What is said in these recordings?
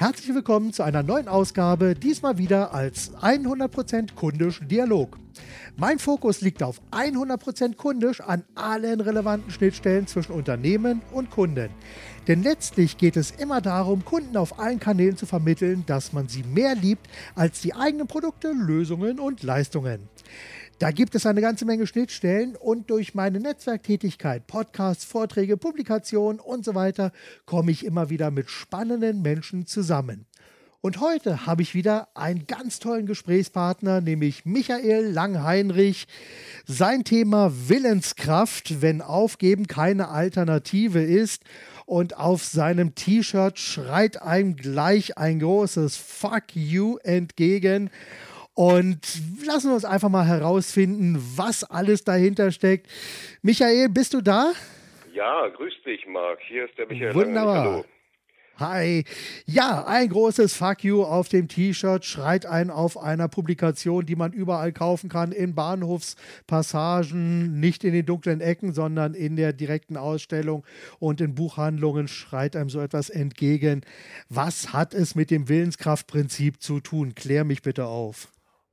Herzlich willkommen zu einer neuen Ausgabe, diesmal wieder als 100% kundisch Dialog. Mein Fokus liegt auf 100% kundisch an allen relevanten Schnittstellen zwischen Unternehmen und Kunden. Denn letztlich geht es immer darum, Kunden auf allen Kanälen zu vermitteln, dass man sie mehr liebt als die eigenen Produkte, Lösungen und Leistungen. Da gibt es eine ganze Menge Schnittstellen und durch meine Netzwerktätigkeit, Podcasts, Vorträge, Publikationen und so weiter komme ich immer wieder mit spannenden Menschen zusammen. Und heute habe ich wieder einen ganz tollen Gesprächspartner, nämlich Michael Langheinrich. Sein Thema Willenskraft, wenn Aufgeben keine Alternative ist. Und auf seinem T-Shirt schreit einem gleich ein großes Fuck you entgegen. Und lassen wir uns einfach mal herausfinden, was alles dahinter steckt. Michael, bist du da? Ja, grüß dich, Marc. Hier ist der Michael. Wunderbar. Hallo. Hi. Ja, ein großes Fuck you auf dem T-Shirt schreit ein auf einer Publikation, die man überall kaufen kann, in Bahnhofspassagen, nicht in den dunklen Ecken, sondern in der direkten Ausstellung und in Buchhandlungen schreit einem so etwas entgegen. Was hat es mit dem Willenskraftprinzip zu tun? Klär mich bitte auf.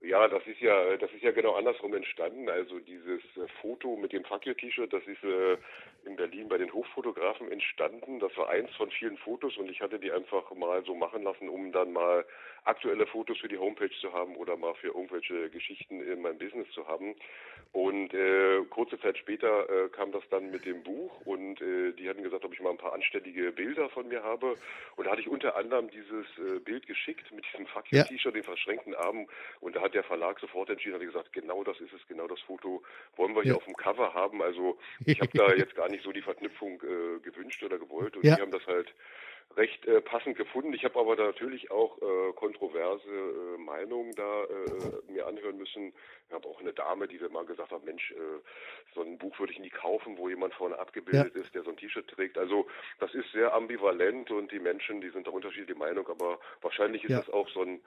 Ja, das ist ja, das ist ja genau andersrum entstanden. Also dieses äh, Foto mit dem Fuck T-Shirt, das ist äh, in Berlin bei den Hochfotografen entstanden. Das war eins von vielen Fotos und ich hatte die einfach mal so machen lassen, um dann mal aktuelle Fotos für die Homepage zu haben oder mal für irgendwelche Geschichten in meinem Business zu haben. Und äh, kurze Zeit später äh, kam das dann mit dem Buch und äh, die hatten gesagt, ob ich mal ein paar anständige Bilder von mir habe. Und da hatte ich unter anderem dieses äh, Bild geschickt mit diesem Fuck You T-Shirt, den verschränkten Armen. Und da hat der Verlag sofort entschieden, hat gesagt, genau das ist es, genau das Foto wollen wir hier ja. auf dem Cover haben. Also ich habe da jetzt gar nicht so die Verknüpfung äh, gewünscht oder gewollt und ja. die haben das halt recht äh, passend gefunden. Ich habe aber natürlich auch äh, kontroverse äh, Meinungen da äh, anhören müssen. Ich habe auch eine Dame, die mal gesagt hat, Mensch, äh, so ein Buch würde ich nie kaufen, wo jemand vorne abgebildet ja. ist, der so ein T-Shirt trägt. Also das ist sehr ambivalent und die Menschen, die sind da unterschiedliche Meinung, aber wahrscheinlich ist ja. das auch so ein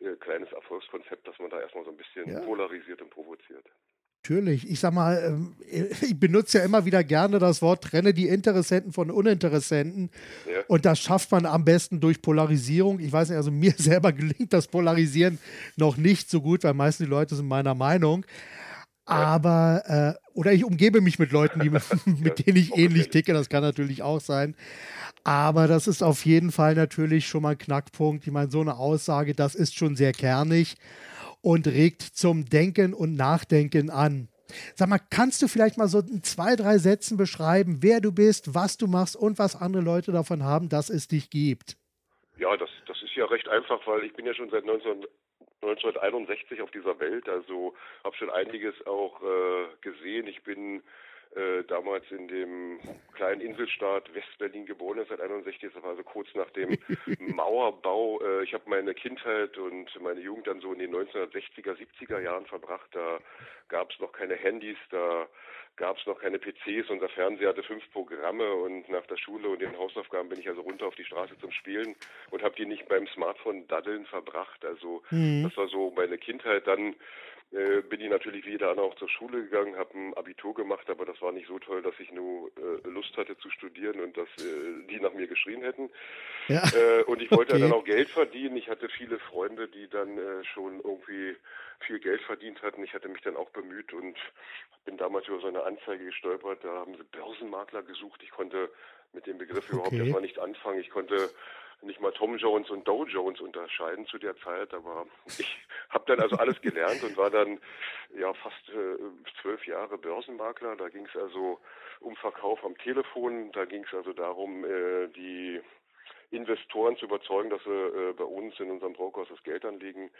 äh, kleines Erfolgskonzept, dass man da erstmal so ein bisschen ja. polarisiert und provoziert. Natürlich. Ich sag mal, ähm, ich benutze ja immer wieder gerne das Wort, trenne die Interessenten von Uninteressenten. Ja. Und das schafft man am besten durch Polarisierung. Ich weiß nicht, also mir selber gelingt das Polarisieren noch nicht so gut, weil meistens die Leute sind meiner Meinung. Aber, äh, oder ich umgebe mich mit Leuten, die, mit denen ich ähnlich ticke, das kann natürlich auch sein. Aber das ist auf jeden Fall natürlich schon mal ein Knackpunkt. Ich meine, so eine Aussage, das ist schon sehr kernig und regt zum Denken und Nachdenken an. Sag mal, kannst du vielleicht mal so in zwei, drei Sätzen beschreiben, wer du bist, was du machst und was andere Leute davon haben, dass es dich gibt? Ja, das, das ist ja recht einfach, weil ich bin ja schon seit 19, 1961 auf dieser Welt, also habe schon einiges auch äh, gesehen. Ich bin äh, damals in dem kleinen Inselstaat Westberlin geboren ist, seit 61, das war also kurz nach dem Mauerbau. Äh, ich habe meine Kindheit und meine Jugend dann so in den 1960er, 70er Jahren verbracht. Da gab es noch keine Handys, da gab es noch keine PCs. Unser Fernseher hatte fünf Programme und nach der Schule und den Hausaufgaben bin ich also runter auf die Straße zum Spielen und habe die nicht beim Smartphone daddeln verbracht. Also mhm. das war so meine Kindheit. Dann äh, bin ich natürlich wie jeder andere auch zur Schule gegangen, habe ein Abitur gemacht, aber das war nicht so toll, dass ich nur äh, Lust hatte zu studieren und dass äh, die nach mir geschrien hätten. Ja. Äh, und ich wollte okay. dann auch Geld verdienen. Ich hatte viele Freunde, die dann äh, schon irgendwie viel Geld verdient hatten. Ich hatte mich dann auch bemüht und bin damals über so eine Anzeige gestolpert. Da haben sie Börsenmakler gesucht. Ich konnte mit dem Begriff okay. überhaupt erstmal nicht anfangen. Ich konnte nicht mal Tom Jones und Dow Jones unterscheiden zu der Zeit, aber ich habe dann also alles gelernt und war dann ja fast äh, zwölf Jahre Börsenmakler. Da ging es also um Verkauf am Telefon, da ging es also darum, äh, die Investoren zu überzeugen, dass sie äh, bei uns in unserem Brokerhaus das Geld anlegen.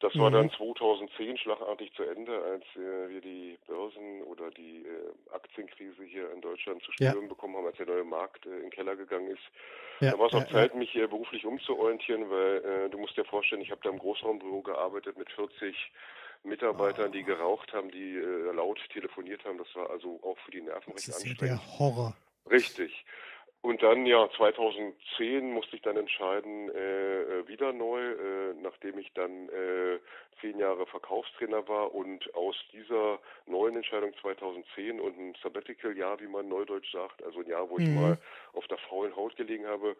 Das war dann 2010 mhm. schlagartig zu Ende, als äh, wir die Börsen oder die äh, Aktienkrise hier in Deutschland zu spüren ja. bekommen haben, als der neue Markt äh, in den Keller gegangen ist. Ja, da war es auch ja, Zeit, mich hier beruflich umzuorientieren, weil äh, du musst dir vorstellen, ich habe da im Großraumbüro gearbeitet mit 40 Mitarbeitern, die geraucht haben, die äh, laut telefoniert haben. Das war also auch für die Nerven das recht ist anstrengend. Ja der Horror. Richtig. Und dann, ja, 2010 musste ich dann entscheiden, äh, äh, wieder neu, äh, nachdem ich dann äh, zehn Jahre Verkaufstrainer war und aus dieser neuen Entscheidung 2010 und ein Sabbatical-Jahr, wie man neudeutsch sagt, also ein Jahr, wo ich mhm. mal auf der faulen Haut gelegen habe,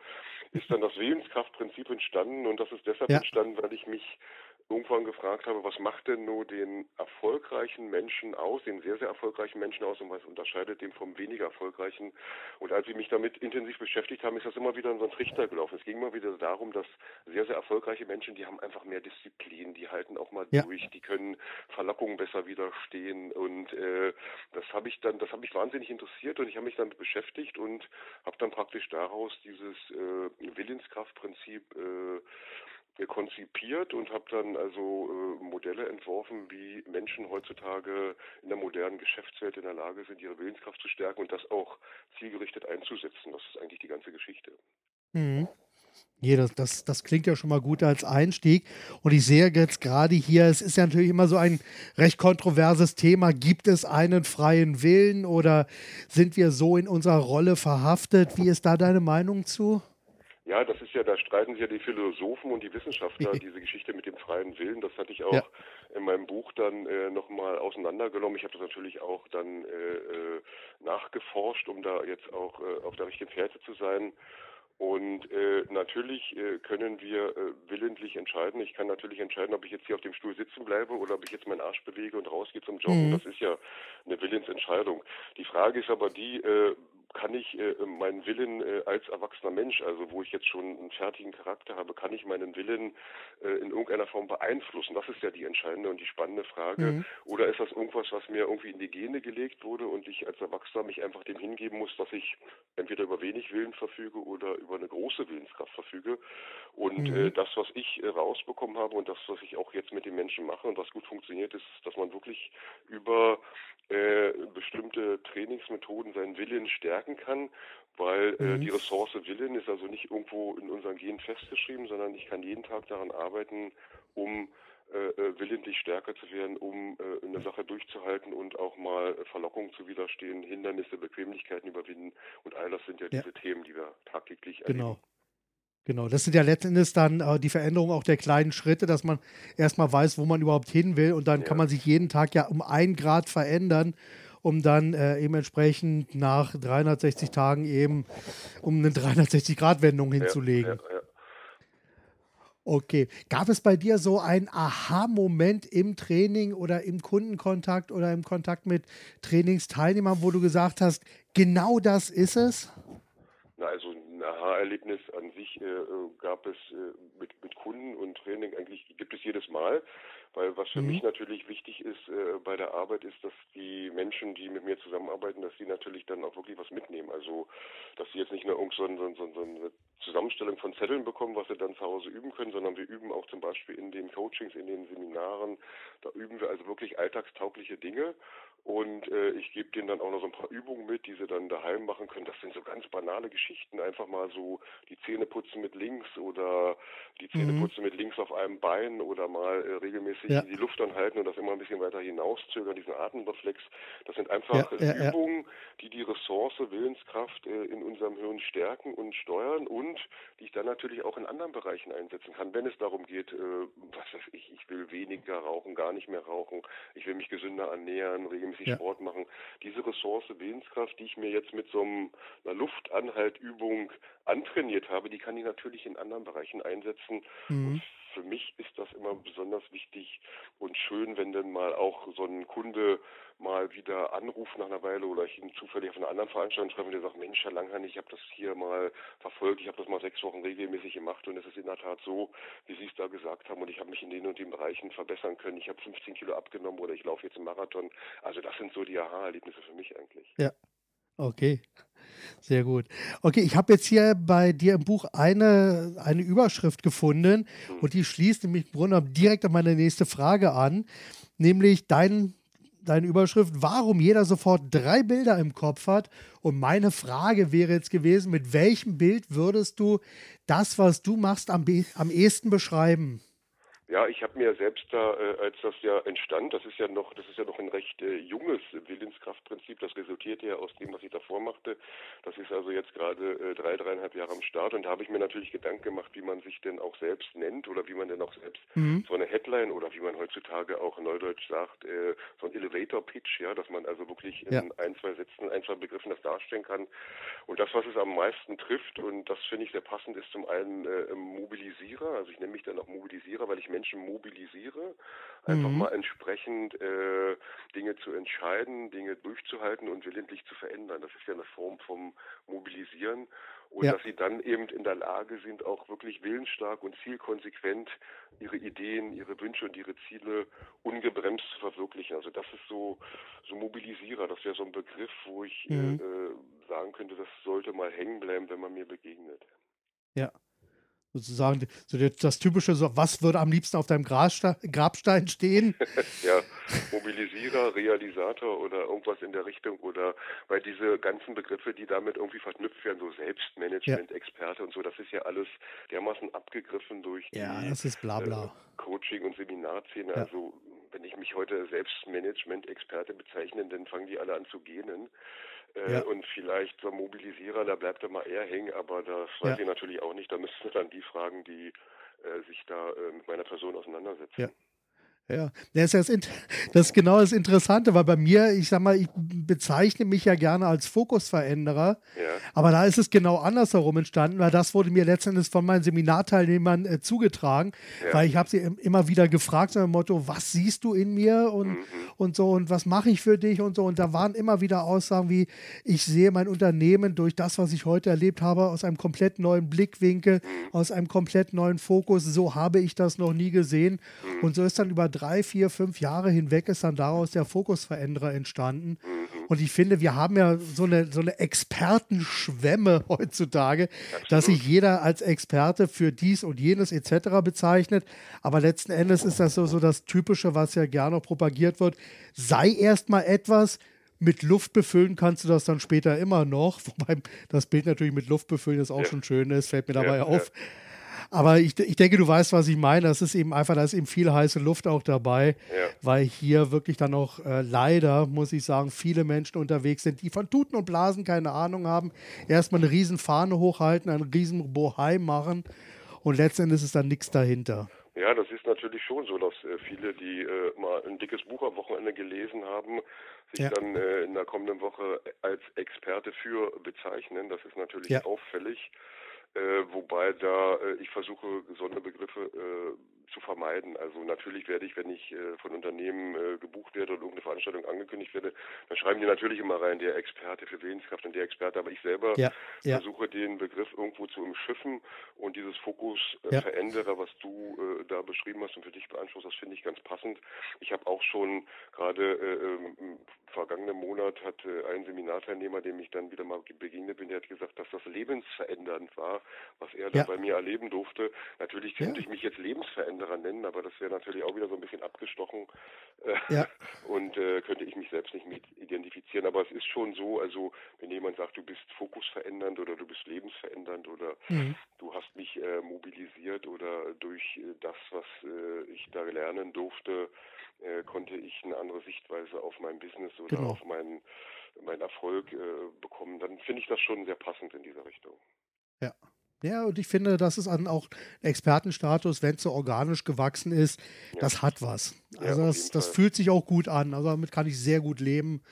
ist dann das Willenskraftprinzip entstanden und das ist deshalb ja. entstanden, weil ich mich irgendwann gefragt habe, was macht denn nur den erfolgreichen Menschen aus, den sehr, sehr erfolgreichen Menschen aus und was unterscheidet den vom weniger erfolgreichen. Und als ich mich damit intensiv beschäftigt habe, ist das immer wieder in so einen Trichter gelaufen. Es ging immer wieder darum, dass sehr, sehr erfolgreiche Menschen, die haben einfach mehr Disziplin, die halten auch mal ja. durch, die können Verlockungen besser widerstehen und äh, das habe ich dann, das habe mich wahnsinnig interessiert und ich habe mich damit beschäftigt und habe dann praktisch daraus dieses äh, Willenskraftprinzip äh, konzipiert und habe dann also äh, Modelle entworfen, wie Menschen heutzutage in der modernen Geschäftswelt in der Lage sind, ihre Willenskraft zu stärken und das auch zielgerichtet einzusetzen. Das ist eigentlich die ganze Geschichte. Mhm. Ja, das, das, das, klingt ja schon mal gut als Einstieg. Und ich sehe jetzt gerade hier, es ist ja natürlich immer so ein recht kontroverses Thema. Gibt es einen freien Willen oder sind wir so in unserer Rolle verhaftet? Wie ist da deine Meinung zu? Ja, das ist ja, da streiten sich ja die Philosophen und die Wissenschaftler, diese Geschichte mit dem freien Willen. Das hatte ich auch ja. in meinem Buch dann äh, nochmal auseinandergenommen. Ich habe das natürlich auch dann äh, äh, nachgeforscht, um da jetzt auch äh, auf der richtigen Fährte zu sein. Und äh, natürlich äh, können wir äh, willentlich entscheiden. Ich kann natürlich entscheiden, ob ich jetzt hier auf dem Stuhl sitzen bleibe oder ob ich jetzt meinen Arsch bewege und rausgehe zum Joggen. Mhm. Das ist ja eine Willensentscheidung. Die Frage ist aber die, äh, kann ich äh, meinen Willen äh, als erwachsener Mensch, also wo ich jetzt schon einen fertigen Charakter habe, kann ich meinen Willen äh, in irgendeiner Form beeinflussen? Das ist ja die entscheidende und die spannende Frage. Mhm. Oder ist das irgendwas, was mir irgendwie in die Gene gelegt wurde und ich als Erwachsener mich einfach dem hingeben muss, dass ich entweder über wenig Willen verfüge oder über eine große Willenskraft verfüge? Und mhm. äh, das, was ich äh, rausbekommen habe und das, was ich auch jetzt mit den Menschen mache und was gut funktioniert, ist, dass man wirklich über äh, bestimmte Trainingsmethoden seinen Willen stärken kann, weil äh, mhm. die Ressource Willen ist also nicht irgendwo in unseren Genen festgeschrieben, sondern ich kann jeden Tag daran arbeiten, um äh, äh willentlich stärker zu werden, um äh, eine Sache durchzuhalten und auch mal Verlockungen zu widerstehen, Hindernisse, Bequemlichkeiten überwinden. Und all das sind ja, ja. diese Themen, die wir tagtäglich erleben. Genau. Genau, das sind ja letztendlich dann äh, die Veränderungen auch der kleinen Schritte, dass man erstmal weiß, wo man überhaupt hin will und dann ja. kann man sich jeden Tag ja um ein Grad verändern, um dann äh, eben entsprechend nach 360 Tagen eben um eine 360-Grad-Wendung hinzulegen. Ja, ja, okay. Gab es bei dir so einen Aha-Moment im Training oder im Kundenkontakt oder im Kontakt mit Trainingsteilnehmern, wo du gesagt hast, genau das ist es? Na, also ein Aha-Erlebnis an sich äh, gab es äh, mit, mit Kunden und Training eigentlich gibt es jedes Mal, weil was für mhm. mich natürlich wichtig ist äh, bei der Arbeit ist, dass die Menschen, die mit mir zusammenarbeiten, dass sie natürlich dann auch wirklich was mitnehmen. Also dass sie jetzt nicht nur irgend so, so, so, so eine Zusammenstellung von Zetteln bekommen, was sie dann zu Hause üben können, sondern wir üben auch zum Beispiel in den Coachings, in den Seminaren, da üben wir also wirklich alltagstaugliche Dinge und äh, ich gebe denen dann auch noch so ein paar Übungen mit, die sie dann daheim machen können. Das sind so ganz banale Geschichten. Einfach mal so die Zähne putzen mit links oder die Zähne mhm. putzen mit links auf einem Bein oder mal äh, regelmäßig ja. die Luft anhalten und das immer ein bisschen weiter hinauszögern, diesen Atemreflex. Das sind einfach ja, Übungen, die die Ressource Willenskraft äh, in unserem Hirn stärken und steuern und die ich dann natürlich auch in anderen Bereichen einsetzen kann, wenn es darum geht, äh, was weiß ich, ich will weniger rauchen, gar nicht mehr rauchen, ich will mich gesünder ernähren, regelmäßig. Sport machen. Diese Ressource Willenskraft, die ich mir jetzt mit so einer Luftanhaltübung antrainiert habe, die kann ich natürlich in anderen Bereichen einsetzen. Mhm. für mich ist das immer besonders wichtig und schön, wenn dann mal auch so ein Kunde mal wieder anruft nach einer Weile oder ich ihn zufällig auf einer anderen Veranstaltung treffe und der sagt, Mensch, Herr Langhahn, ich habe das hier mal verfolgt, ich habe das mal sechs Wochen regelmäßig gemacht und es ist in der Tat so, wie Sie es da gesagt haben und ich habe mich in den und den Bereichen verbessern können. Ich habe 15 Kilo abgenommen oder ich laufe jetzt einen Marathon. Also das sind so die Aha-Erlebnisse für mich eigentlich. Ja, okay. Sehr gut. Okay, ich habe jetzt hier bei dir im Buch eine, eine Überschrift gefunden hm. und die schließt nämlich im Grunde direkt an meine nächste Frage an, nämlich dein deine Überschrift, warum jeder sofort drei Bilder im Kopf hat. Und meine Frage wäre jetzt gewesen, mit welchem Bild würdest du das, was du machst, am, am ehesten beschreiben? Ja, ich habe mir selbst da, äh, als das ja entstand, das ist ja noch, das ist ja noch ein recht äh, junges Willenskraftprinzip, Prinzip, das resultierte ja aus dem, was ich davor machte. Das ist also jetzt gerade äh, drei, dreieinhalb Jahre am Start und da habe ich mir natürlich Gedanken gemacht, wie man sich denn auch selbst nennt oder wie man denn auch selbst mhm. so eine Headline oder wie man heutzutage auch neudeutsch sagt, äh, so ein Elevator Pitch, ja, dass man also wirklich in ja. ein, zwei Sätzen, ein, zwei Begriffen das darstellen kann. Und das, was es am meisten trifft und das finde ich sehr passend, ist zum einen äh, Mobilisierer, also ich nenne mich dann auch Mobilisierer, weil ich Menschen mobilisiere, einfach mhm. mal entsprechend äh, Dinge zu entscheiden, Dinge durchzuhalten und willentlich zu verändern. Das ist ja eine Form vom Mobilisieren und ja. dass sie dann eben in der Lage sind, auch wirklich willensstark und zielkonsequent ihre Ideen, ihre Wünsche und ihre Ziele ungebremst zu verwirklichen. Also das ist so, so Mobilisierer, das wäre so ein Begriff, wo ich mhm. äh, sagen könnte, das sollte mal hängen bleiben, wenn man mir begegnet. Ja sozusagen so das typische, so, was würde am liebsten auf deinem Grabstein stehen? ja, Mobilisierer, Realisator oder irgendwas in der Richtung oder weil diese ganzen Begriffe, die damit irgendwie verknüpft werden, so Selbstmanagement, ja. Experte und so, das ist ja alles dermaßen abgegriffen durch ja, die das ist bla bla. Äh, Coaching- und Seminarszene. Ja. Also wenn ich mich heute Selbstmanagement-Experte bezeichne, dann fangen die alle an zu gähnen. Äh, ja. Und vielleicht so ein Mobilisierer, da bleibt er mal eher hängen, aber das weiß ja. ich natürlich auch nicht. Da müssten dann die fragen, die äh, sich da äh, mit meiner Person auseinandersetzen. Ja. Ja, das ist, das ist genau das Interessante, weil bei mir, ich sag mal, ich bezeichne mich ja gerne als Fokusveränderer, ja. aber da ist es genau andersherum entstanden, weil das wurde mir letztendlich von meinen Seminarteilnehmern äh, zugetragen, ja. weil ich habe sie immer wieder gefragt, so dem Motto, was siehst du in mir und, mhm. und so und was mache ich für dich und so und da waren immer wieder Aussagen wie, ich sehe mein Unternehmen durch das, was ich heute erlebt habe, aus einem komplett neuen Blickwinkel, mhm. aus einem komplett neuen Fokus, so habe ich das noch nie gesehen mhm. und so ist dann über drei, vier, fünf Jahre hinweg ist dann daraus der Fokusveränderer entstanden. Mhm. Und ich finde, wir haben ja so eine, so eine Expertenschwemme heutzutage, Absolut. dass sich jeder als Experte für dies und jenes etc. bezeichnet. Aber letzten Endes ist das so, so das Typische, was ja gerne propagiert wird. Sei erstmal etwas, mit Luft befüllen kannst du das dann später immer noch. Wobei das Bild natürlich mit Luft befüllen ist auch ja. schon schön ist, fällt mir dabei ja, auf. Ja. Aber ich, ich denke, du weißt, was ich meine. Das ist eben einfach, da ist eben viel heiße Luft auch dabei, ja. weil hier wirklich dann auch äh, leider, muss ich sagen, viele Menschen unterwegs sind, die von Tuten und Blasen keine Ahnung haben, erstmal eine riesen Fahne hochhalten, einen riesen Bohai machen und letztendlich ist dann nichts dahinter. Ja, das ist natürlich schon so, dass äh, viele, die äh, mal ein dickes Buch am Wochenende gelesen haben, sich ja. dann äh, in der kommenden Woche als Experte für bezeichnen. Das ist natürlich ja. auffällig. Äh, wobei da äh, ich versuche, Sonderbegriffe äh, zu vermeiden. Also natürlich werde ich, wenn ich äh, von Unternehmen äh, gebucht werde oder irgendeine Veranstaltung angekündigt werde, dann schreiben die natürlich immer rein, der Experte für Willenskraft und der Experte. Aber ich selber ja, ja. versuche den Begriff irgendwo zu umschiffen und dieses Fokus äh, ja. Veränderer, was du äh, da beschrieben hast und für dich beanspruchst, das finde ich ganz passend. Ich habe auch schon gerade äh, ähm, vergangenen Monat hat ein Seminarteilnehmer, dem ich dann wieder mal begegnet bin, der hat gesagt, dass das lebensverändernd war, was er da bei mir erleben durfte. Natürlich könnte ich mich jetzt lebensverändernd Wanderer nennen, aber das wäre natürlich auch wieder so ein bisschen abgestochen äh, ja. und äh, könnte ich mich selbst nicht mit identifizieren. Aber es ist schon so, also wenn jemand sagt, du bist fokusverändernd oder du bist lebensverändernd oder mhm. du hast mich äh, mobilisiert oder durch äh, das, was äh, ich da lernen durfte, äh, konnte ich eine andere Sichtweise auf mein Business oder genau. auf meinen meinen Erfolg bekommen, dann finde ich das schon sehr passend in dieser Richtung. Ja. Ja, und ich finde, das ist dann auch Expertenstatus, wenn es so organisch gewachsen ist, ja. das hat was. Also ja, das, das fühlt sich auch gut an. Also damit kann ich sehr gut leben,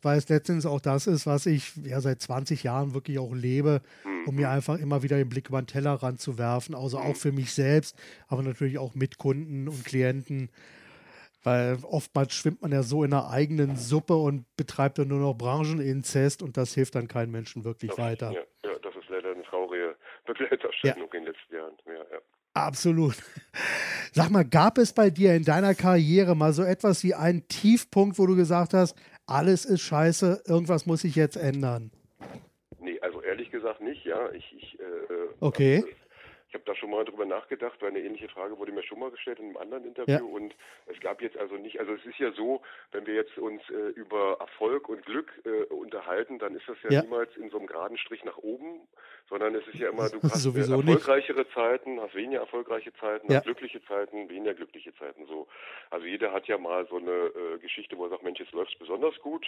weil es letztendlich auch das ist, was ich ja seit 20 Jahren wirklich auch lebe, um mir mhm. einfach immer wieder den Blick über den Tellerrand zu werfen. Also auch mhm. für mich selbst, aber natürlich auch mit Kunden und Klienten. Weil oftmals schwimmt man ja so in einer eigenen Suppe und betreibt dann nur noch Brancheninzest und das hilft dann keinen Menschen wirklich das, weiter. Ja, ja, das ist leider eine traurige Begleiterscheinung ja. in den letzten Jahren. Ja, ja. Absolut. Sag mal, gab es bei dir in deiner Karriere mal so etwas wie einen Tiefpunkt, wo du gesagt hast, alles ist scheiße, irgendwas muss sich jetzt ändern? Nee, also ehrlich gesagt nicht, ja. Ich, ich, äh, okay. Ich habe da schon mal drüber nachgedacht, weil eine ähnliche Frage wurde mir schon mal gestellt in einem anderen Interview ja. und es gab jetzt also nicht, also es ist ja so, wenn wir jetzt uns äh, über Erfolg und Glück äh, unterhalten, dann ist das ja, ja, niemals in so einem geraden Strich nach oben, sondern es ist ja immer, du hast äh, erfolgreichere nicht. Zeiten, hast weniger erfolgreiche Zeiten, ja. hast glückliche Zeiten, weniger glückliche Zeiten. So, also jeder hat ja mal so eine äh, Geschichte, wo er sagt, Mensch, jetzt läuft es besonders gut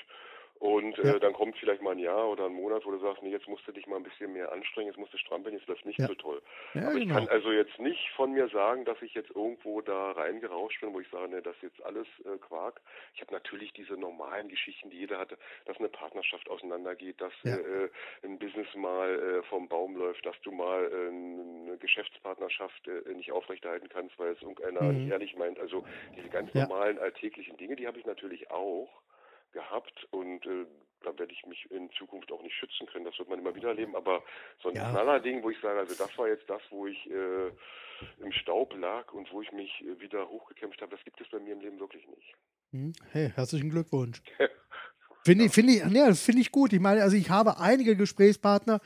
Und äh, dann kommt vielleicht mal ein Jahr oder ein Monat, wo du sagst, nee, jetzt musst du dich mal ein bisschen mehr anstrengen, jetzt musst du strampeln, jetzt läuft nicht Ja. so toll. Ja, Aber ich genau. kann also jetzt nicht von mir sagen, dass ich jetzt irgendwo da reingerauscht bin, wo ich sage, nee, das ist jetzt alles äh, Quark. Ich habe natürlich diese normalen Geschichten, die jeder hatte, dass eine Partnerschaft auseinandergeht, dass Ja. äh, ein Business mal äh, vom Baum läuft, dass du mal äh, eine Geschäftspartnerschaft äh, nicht aufrechterhalten kannst, weil es irgendeiner Mhm. nicht ehrlich meint. Also diese ganz normalen alltäglichen Dinge, die habe ich natürlich auch gehabt und äh, da werde ich mich in Zukunft auch nicht schützen können. Das wird man immer wieder erleben. Aber so ein Ja. Knallerding, wo ich sage, also das war jetzt das, wo ich äh, im Staub lag und wo ich mich äh, wieder hochgekämpft habe, das gibt es bei mir im Leben wirklich nicht. Hm, Hey, herzlichen Glückwunsch. Finde ich, finde ich, das finde ich gut. Ich meine, also ich habe einige Gesprächspartner,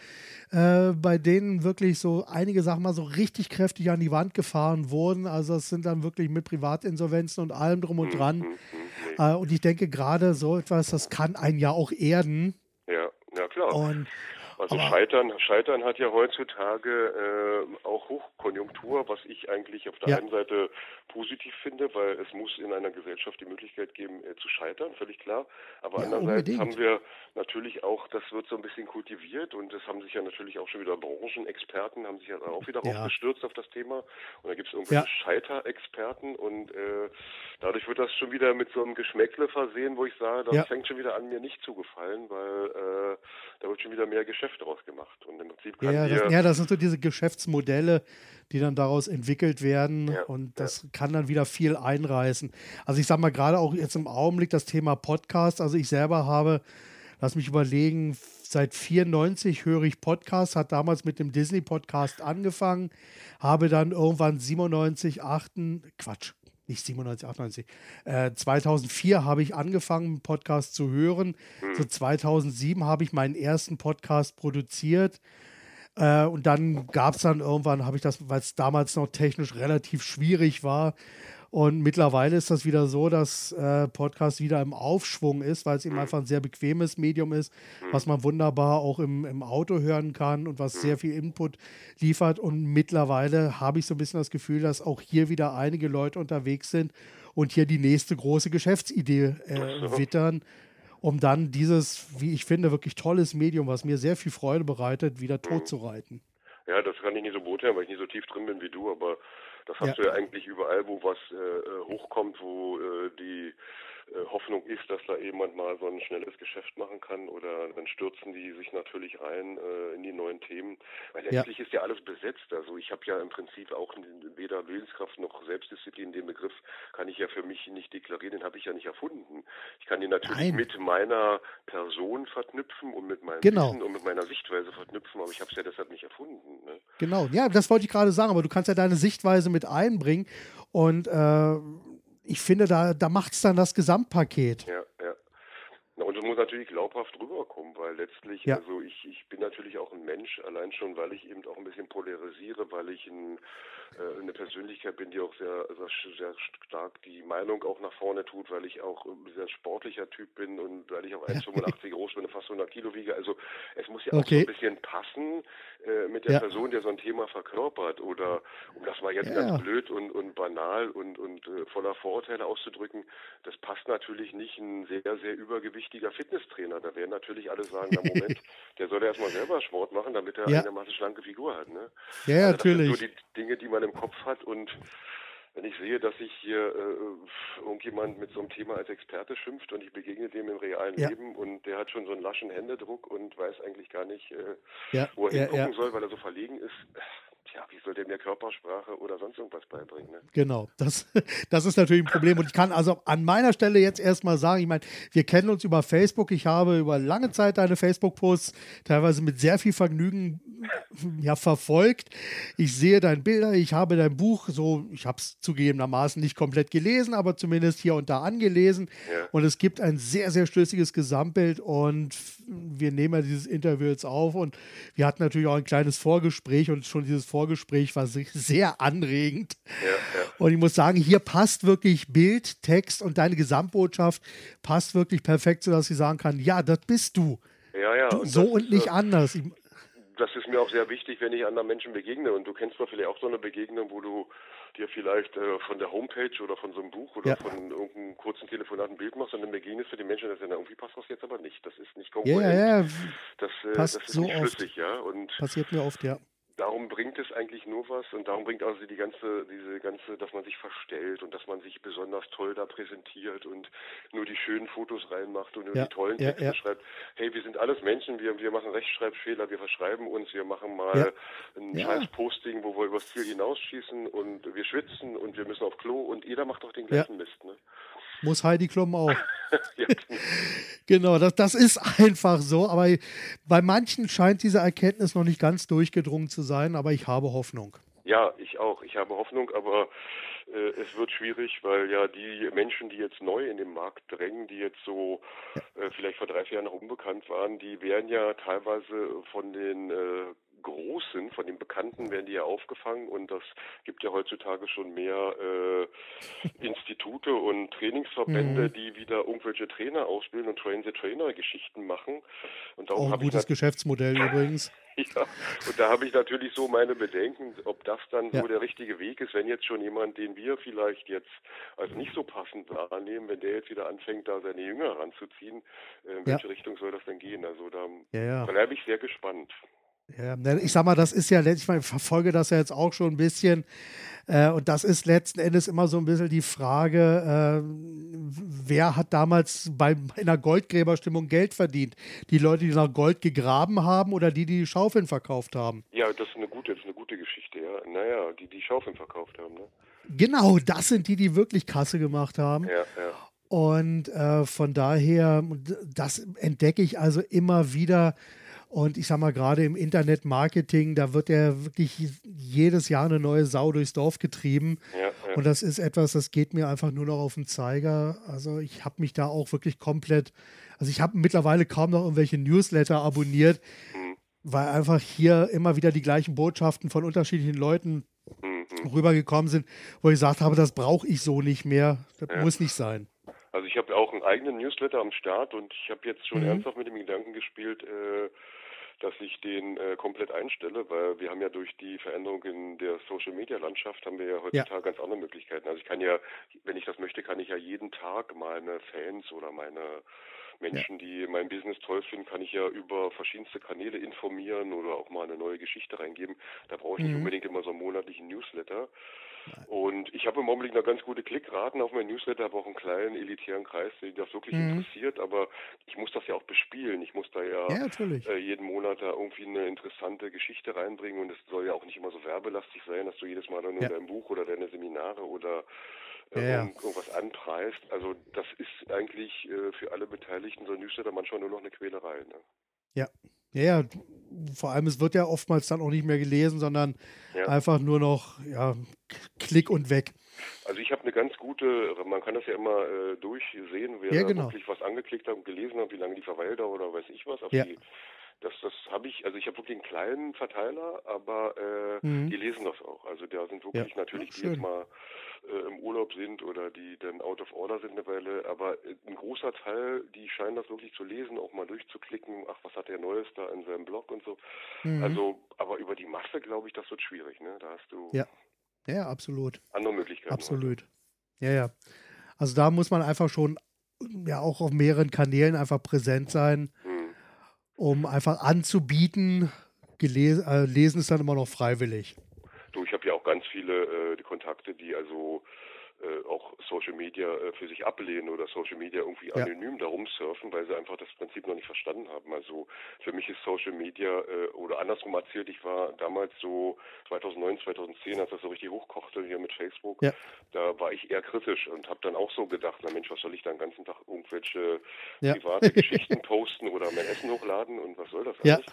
äh, bei denen wirklich so einige Sachen mal so richtig kräftig an die Wand gefahren wurden. Also das sind dann wirklich mit Privatinsolvenzen und allem drum und dran. Äh, und ich denke gerade so etwas, das kann einen ja auch erden. Ja, ja klar. Und Also aber- Scheitern, Scheitern hat ja heutzutage äh, auch Hochkonjunktur, was ich eigentlich auf der Ja. einen Seite positiv finde, weil es muss in einer Gesellschaft die Möglichkeit geben, äh, zu scheitern, völlig klar. Aber Ja, andererseits unbedingt. haben wir natürlich auch, das wird so ein bisschen kultiviert und es haben sich ja natürlich auch schon wieder Branchenexperten, haben sich ja auch wieder Ja. aufgestürzt auf das Thema. Und da gibt es irgendwelche Ja. Scheiterexperten und äh, dadurch wird das schon wieder mit so einem Geschmäckle versehen, wo ich sage, das fängt schon wieder an, mir nicht zu gefallen, weil äh, da wird schon wieder mehr Geschäft draus gemacht. Und im Prinzip kann ja, das, ja, das sind so diese Geschäftsmodelle, die dann daraus entwickelt werden Ja, und das kann dann wieder viel einreißen. Also ich sag mal gerade auch jetzt im Augenblick das Thema Podcast. Also ich selber habe, lass mich überlegen, seit 94 höre ich Podcasts, hat damals mit dem Disney Podcast angefangen, habe dann irgendwann 97, 8, Quatsch, nicht 97, 98. Äh, 2004 habe ich angefangen, einen Podcast zu hören. So 2007 habe ich meinen ersten Podcast produziert. Äh, und dann gab es dann irgendwann, habe ich das, weil es damals noch technisch relativ schwierig war. Und mittlerweile ist das wieder so, dass äh, Podcast wieder im Aufschwung ist, weil es eben einfach ein sehr bequemes Medium ist, was man wunderbar auch im, im Auto hören kann und was sehr viel Input liefert. Und mittlerweile habe ich so ein bisschen das Gefühl, dass auch hier wieder einige Leute unterwegs sind und hier die nächste große Geschäftsidee äh, wittern, um dann dieses, wie ich finde, wirklich tolles Medium, was mir sehr viel Freude bereitet, wieder totzureiten. Ja, das kann ich nicht so beurteilen, weil ich nicht so tief drin bin wie du, aber das hast Ja. du ja eigentlich überall, wo was äh, äh, hochkommt, wo äh, die Hoffnung ist, dass da jemand mal so ein schnelles Geschäft machen kann oder dann stürzen die sich natürlich rein äh, in die neuen Themen. Weil Ja. letztlich ist ja alles besetzt. Also ich habe ja im Prinzip auch weder Willenskraft noch Selbstdisziplin. Den Begriff kann ich ja für mich nicht deklarieren, den habe ich ja nicht erfunden. Ich kann den natürlich Nein. mit meiner Person verknüpfen und mit meinem Genau. Wissen und mit meiner Sichtweise verknüpfen, aber ich habe es ja deshalb nicht erfunden. Ne? Genau, ja, das wollte ich gerade sagen, aber du kannst ja deine Sichtweise mit einbringen und äh, ich finde, da, da macht es dann das Gesamtpaket. Ja, ja. Na, und es muss natürlich glaubhaft rüberkommen, weil letztlich, Ja. also ich, ich bin natürlich auch ein Mensch, allein schon, weil ich eben auch ein bisschen polarisiere, weil ich ein, äh, eine Persönlichkeit bin, die auch sehr, sehr, sehr stark die Meinung auch nach vorne tut, weil ich auch ein sehr sportlicher Typ bin und weil ich auch 1,85 groß bin und fast 100 Kilo wiege. Also es muss ja auch so Okay. ein bisschen passen äh, mit der Ja. Person, der so ein Thema verkörpert. Oder um das mal jetzt Ja. ganz blöd und, und banal und, und äh, voller Vorurteile auszudrücken, das passt natürlich nicht ein sehr, sehr übergewichtiger Fitnesstrainer. Da werden natürlich alle sagen, na Moment, der soll ja erstmal selber Sport machen, damit er Ja. einigermaßen schlanke Figur hat. Ne? Ja, Also das sind natürlich. so die Dinge, die man im Kopf hat und wenn ich sehe, dass sich hier äh, irgendjemand mit so einem Thema als Experte schimpft und ich begegne dem im realen Ja. Leben und der hat schon so einen laschen Händedruck und weiß eigentlich gar nicht, äh, Ja, wo er ja, hingucken soll, weil er so verlegen ist. Tja, wie soll der mir Körpersprache oder sonst irgendwas beibringen? Ne? Genau, das, das ist natürlich ein Problem. Und ich kann also an meiner Stelle jetzt erstmal sagen, ich meine, wir kennen uns über Facebook. Ich habe über lange Zeit deine Facebook-Posts teilweise mit sehr viel Vergnügen ja, verfolgt. Ich sehe deine Bilder, ich habe dein Buch so, ich habe es zugegebenermaßen nicht komplett gelesen, aber zumindest hier und da angelesen. Ja. Und es gibt ein sehr, sehr schlüssiges Gesamtbild und wir nehmen ja dieses Interview jetzt auf und wir hatten natürlich auch ein kleines Vorgespräch und schon dieses Vorgespräch war se- sehr anregend. Ja, ja. Und ich muss sagen, hier passt wirklich Bild, Text und deine Gesamtbotschaft passt wirklich perfekt, sodass ich sagen kann, ja, das bist du. Ja, ja. du und so das und nicht äh, anders. Ich, das ist mir auch sehr wichtig, wenn ich anderen Menschen begegne. Und du kennst doch vielleicht auch so eine Begegnung, wo du dir vielleicht äh, von der Homepage oder von so einem Buch oder ja. von irgendeinem kurzen Telefonat ein Bild machst und dann begegnest du den Menschen, dass na, irgendwie passt das jetzt aber nicht. Das ist nicht konkret. Ja, ja, ja. Das, äh, das ist so nicht schlüssig, oft. ja. Und Passiert mir oft, ja darum bringt es eigentlich nur was und darum bringt also die ganze, diese ganze, dass man sich verstellt und dass man sich besonders toll da präsentiert und nur die schönen Fotos reinmacht und nur ja, die tollen ja, Texte ja. schreibt. Hey, wir sind alles Menschen, wir, wir machen Rechtschreibfehler, wir verschreiben uns, wir machen mal ein scheiß Posting, wo wir übers Ziel hinausschießen und wir schwitzen und wir müssen auf Klo und jeder macht doch den gleichen Mist, ne? Muss Heidi Klum auch. ja. Genau, das, das ist einfach so. Aber bei manchen scheint diese Erkenntnis noch nicht ganz durchgedrungen zu sein, aber ich habe Hoffnung. Ja, ich auch. Ich habe Hoffnung, aber äh, es wird schwierig, weil ja die Menschen, die jetzt neu in den Markt drängen, die jetzt so äh, vielleicht vor drei, vier Jahren noch unbekannt waren, die werden ja teilweise von den äh, Großen, von den Bekannten werden die ja aufgefangen und das gibt ja heutzutage schon mehr äh, Institute und Trainingsverbände, mhm. die wieder irgendwelche Trainer ausbilden und Train-the-Trainer-Geschichten machen. Und darum Auch ein gutes Geschäftsmodell übrigens. Ja, und da habe ich natürlich so meine Bedenken, ob das dann ja. so der richtige Weg ist, wenn jetzt schon jemand, den wir vielleicht jetzt als nicht so passend wahrnehmen, wenn der jetzt wieder anfängt, da seine Jünger ranzuziehen, äh, in welche ja. Richtung soll das denn gehen? Also da ja, bleibe ich sehr gespannt. Ja, ich sag mal, das ist ja letztlich, ich verfolge das ja jetzt auch schon ein bisschen. Äh, und das ist letzten Endes immer so ein bisschen die Frage, äh, wer hat damals bei einer Goldgräberstimmung Geld verdient? Die Leute, die nach Gold gegraben haben oder die, die, die Schaufeln verkauft haben? Ja, das ist eine gute, ist eine gute Geschichte, ja. Naja, die, die Schaufeln verkauft haben, ne? Genau, das sind die, die wirklich Kasse gemacht haben. Ja, ja. Und äh, von daher, das entdecke ich also immer wieder und ich sag mal, gerade im Internetmarketing, da wird ja wirklich jedes Jahr eine neue Sau durchs Dorf getrieben. Ja, ja. Und das ist etwas, das geht mir einfach nur noch auf den Zeiger. Also ich habe mich da auch wirklich komplett, also ich habe mittlerweile kaum noch irgendwelche Newsletter abonniert, mhm. weil einfach hier immer wieder die gleichen Botschaften von unterschiedlichen Leuten mhm. rübergekommen sind, wo ich gesagt habe, das brauche ich so nicht mehr. Das ja. muss nicht sein. Also ich habe auch einen eigenen Newsletter am Start und ich habe jetzt schon mhm. ernsthaft mit dem Gedanken gespielt, äh, dass ich den äh, komplett einstelle, weil wir haben ja durch die Veränderung in der Social Media Landschaft haben wir ja heutzutage ja. ganz andere Möglichkeiten. Also ich kann ja, wenn ich das möchte, kann ich ja jeden Tag meine Fans oder meine Menschen, ja. die mein Business toll finden, kann ich ja über verschiedenste Kanäle informieren oder auch mal eine neue Geschichte reingeben. Da brauche ich mhm. nicht unbedingt immer so einen monatlichen Newsletter. Und ich habe im Augenblick noch ganz gute Klickraten auf meinen Newsletter, habe auch einen kleinen elitären Kreis, den das wirklich mhm. interessiert, aber ich muss das ja auch bespielen. Ich muss da ja, ja äh, jeden Monat da irgendwie eine interessante Geschichte reinbringen und es soll ja auch nicht immer so werbelastig sein, dass du jedes Mal dann nur ja. dein Buch oder deine Seminare oder äh, ja, irgendwas anpreist. Also das ist eigentlich äh, für alle Beteiligten so ein Newsletter manchmal nur noch eine Quälerei. Ne? Ja, ja, ja, vor allem, es wird ja oftmals dann auch nicht mehr gelesen, sondern ja. einfach nur noch ja, Klick und weg. Also ich habe eine ganz gute, man kann das ja immer äh, durchsehen, wer ja, genau. wirklich was angeklickt hat und gelesen hat, wie lange die Verweildauer oder weiß ich was. Auf ja. die, das das habe ich, also ich habe wirklich einen kleinen Verteiler, aber äh, mhm. die lesen das auch. Also da sind wirklich ja. natürlich, die jetzt mal äh, im Urlaub sind oder die dann out of order sind eine Weile, aber äh, ein großer Teil, die scheinen das wirklich zu lesen, auch mal durchzuklicken, ach, was hat der Neues da in seinem Blog und so. Mhm. Also, aber über die Masse, glaube ich, das wird schwierig, ne? Da hast du ja, ja absolut. Andere Möglichkeiten. Absolut. Heute. Ja, ja. Also da muss man einfach schon ja auch auf mehreren Kanälen einfach präsent sein. Um einfach anzubieten. Gelesen, äh, lesen ist dann immer noch freiwillig. Du, ich habe ja auch ganz viele äh, Kontakte, die also äh, auch Social Media äh, für sich ablehnen oder Social Media irgendwie ja. anonym darum surfen, weil sie einfach das Prinzip noch nicht verstanden haben. Also für mich ist Social Media äh, oder andersrum erzählt, ich war damals so 2009, 2010, als das so richtig hochkochte hier mit Facebook, ja. da war ich eher kritisch und habe dann auch so gedacht, na Mensch, was soll ich da den ganzen Tag irgendwelche ja. private Geschichten posten oder mein Essen hochladen und was soll das eigentlich?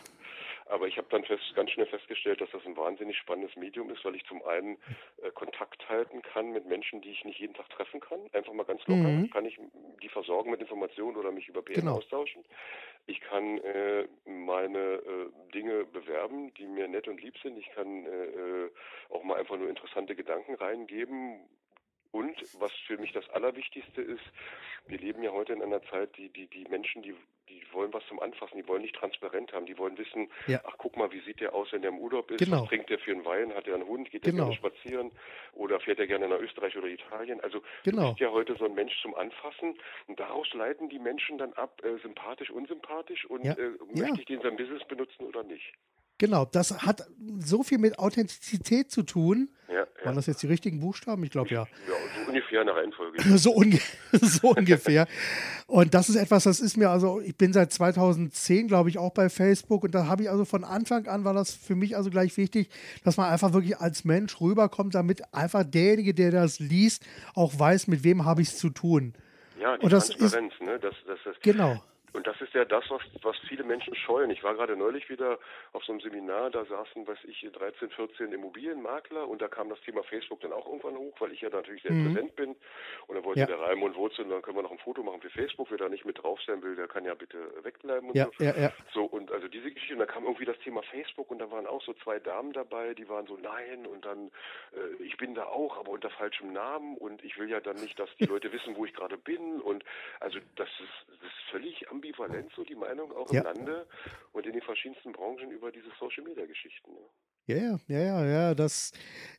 Aber ich habe dann fest, ganz schnell festgestellt, dass das ein wahnsinnig spannendes Medium ist, weil ich zum einen äh, Kontakt halten kann mit Menschen, die ich nicht jeden Tag treffen kann. Einfach mal ganz locker. Mhm. Kann ich die versorgen mit Informationen oder mich über PM genau. austauschen. Ich kann äh, meine äh, Dinge bewerben, die mir nett und lieb sind. Ich kann äh, äh, auch mal einfach nur interessante Gedanken reingeben, Und was für mich das Allerwichtigste ist, wir leben ja heute in einer Zeit, die, die, die Menschen, die, die wollen was zum Anfassen, die wollen nicht transparent haben, die wollen wissen, ja. ach guck mal, wie sieht der aus, wenn der im Urlaub ist, genau. was trinkt der für einen Wein, hat er einen Hund, geht genau. er gerne spazieren oder fährt er gerne nach Österreich oder Italien. Also genau. du bist ja heute so ein Mensch zum Anfassen und daraus leiten die Menschen dann ab, äh, sympathisch, unsympathisch und ja. äh, möchte ich den in seinem Business benutzen oder nicht. Genau, das hat so viel mit Authentizität zu tun. Ja, ja. Waren das jetzt die richtigen Buchstaben? Ich glaube ja. Ja, so ungefähr eine Reihenfolge. so, unge so ungefähr. Und das ist etwas, das ist mir also, ich bin seit 2010, glaube ich, auch bei Facebook und da habe ich also von Anfang an war das für mich also gleich wichtig, dass man einfach wirklich als Mensch rüberkommt, damit einfach derjenige, der das liest, auch weiß, mit wem habe ich es zu tun. Ja, die und das Transparenz, ist, ne? Das, das, das, genau. Und das ist ja das, was, was viele Menschen scheuen. Ich war gerade neulich wieder auf so einem Seminar, da saßen, weiß ich, 13, 14 Immobilienmakler und da kam das Thema Facebook dann auch irgendwann hoch, weil ich ja natürlich sehr mhm. präsent bin. Und dann wollte ja. der Raimund Wurzel, dann können wir noch ein Foto machen für Facebook. Wer da nicht mit drauf sein will, der kann ja bitte wegbleiben und ja, so. Ja, ja. So, und also diese Geschichte, und da kam irgendwie das Thema Facebook und da waren auch so zwei Damen dabei, die waren so, nein, und dann, äh, ich bin da auch, aber unter falschem Namen und ich will ja dann nicht, dass die Leute wissen, wo ich gerade bin. Und also das ist, das ist völlig am ambivalent so die Meinung auch ja. im Lande und in den verschiedensten Branchen über diese Social Media Geschichten. Ja, ja, ja, ja, ja. Das,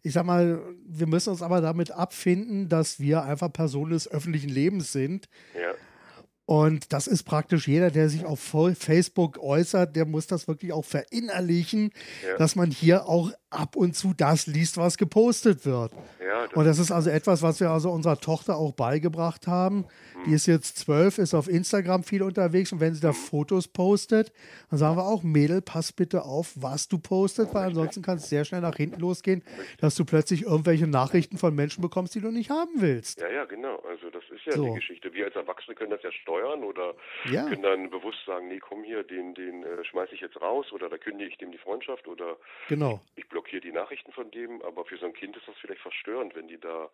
ich sag mal, wir müssen uns aber damit abfinden, dass wir einfach Personen des öffentlichen Lebens sind. Ja. Und das ist praktisch jeder, der sich auf Facebook äußert, der muss das wirklich auch verinnerlichen, ja. dass man hier auch ab und zu das liest, was gepostet wird. Ja, das und das ist also etwas, was wir also unserer Tochter auch beigebracht haben. Mhm. Die ist jetzt zwölf, ist auf Instagram viel unterwegs und wenn sie da mhm. Fotos postet, dann sagen wir auch, Mädel, pass bitte auf, was du postet, weil ansonsten kann es sehr schnell nach hinten losgehen, dass du plötzlich irgendwelche Nachrichten von Menschen bekommst, die du nicht haben willst. Ja, ja, genau. Also das ist ja so. die Geschichte. Wir als Erwachsene können das ja steuern oder ja. können dann bewusst sagen, nee, komm hier, den, den äh, schmeiße ich jetzt raus oder da kündige ich dem die Freundschaft oder genau. ich, ich blockiere die Nachrichten von dem, aber für so ein Kind ist das vielleicht verstörend, wenn die da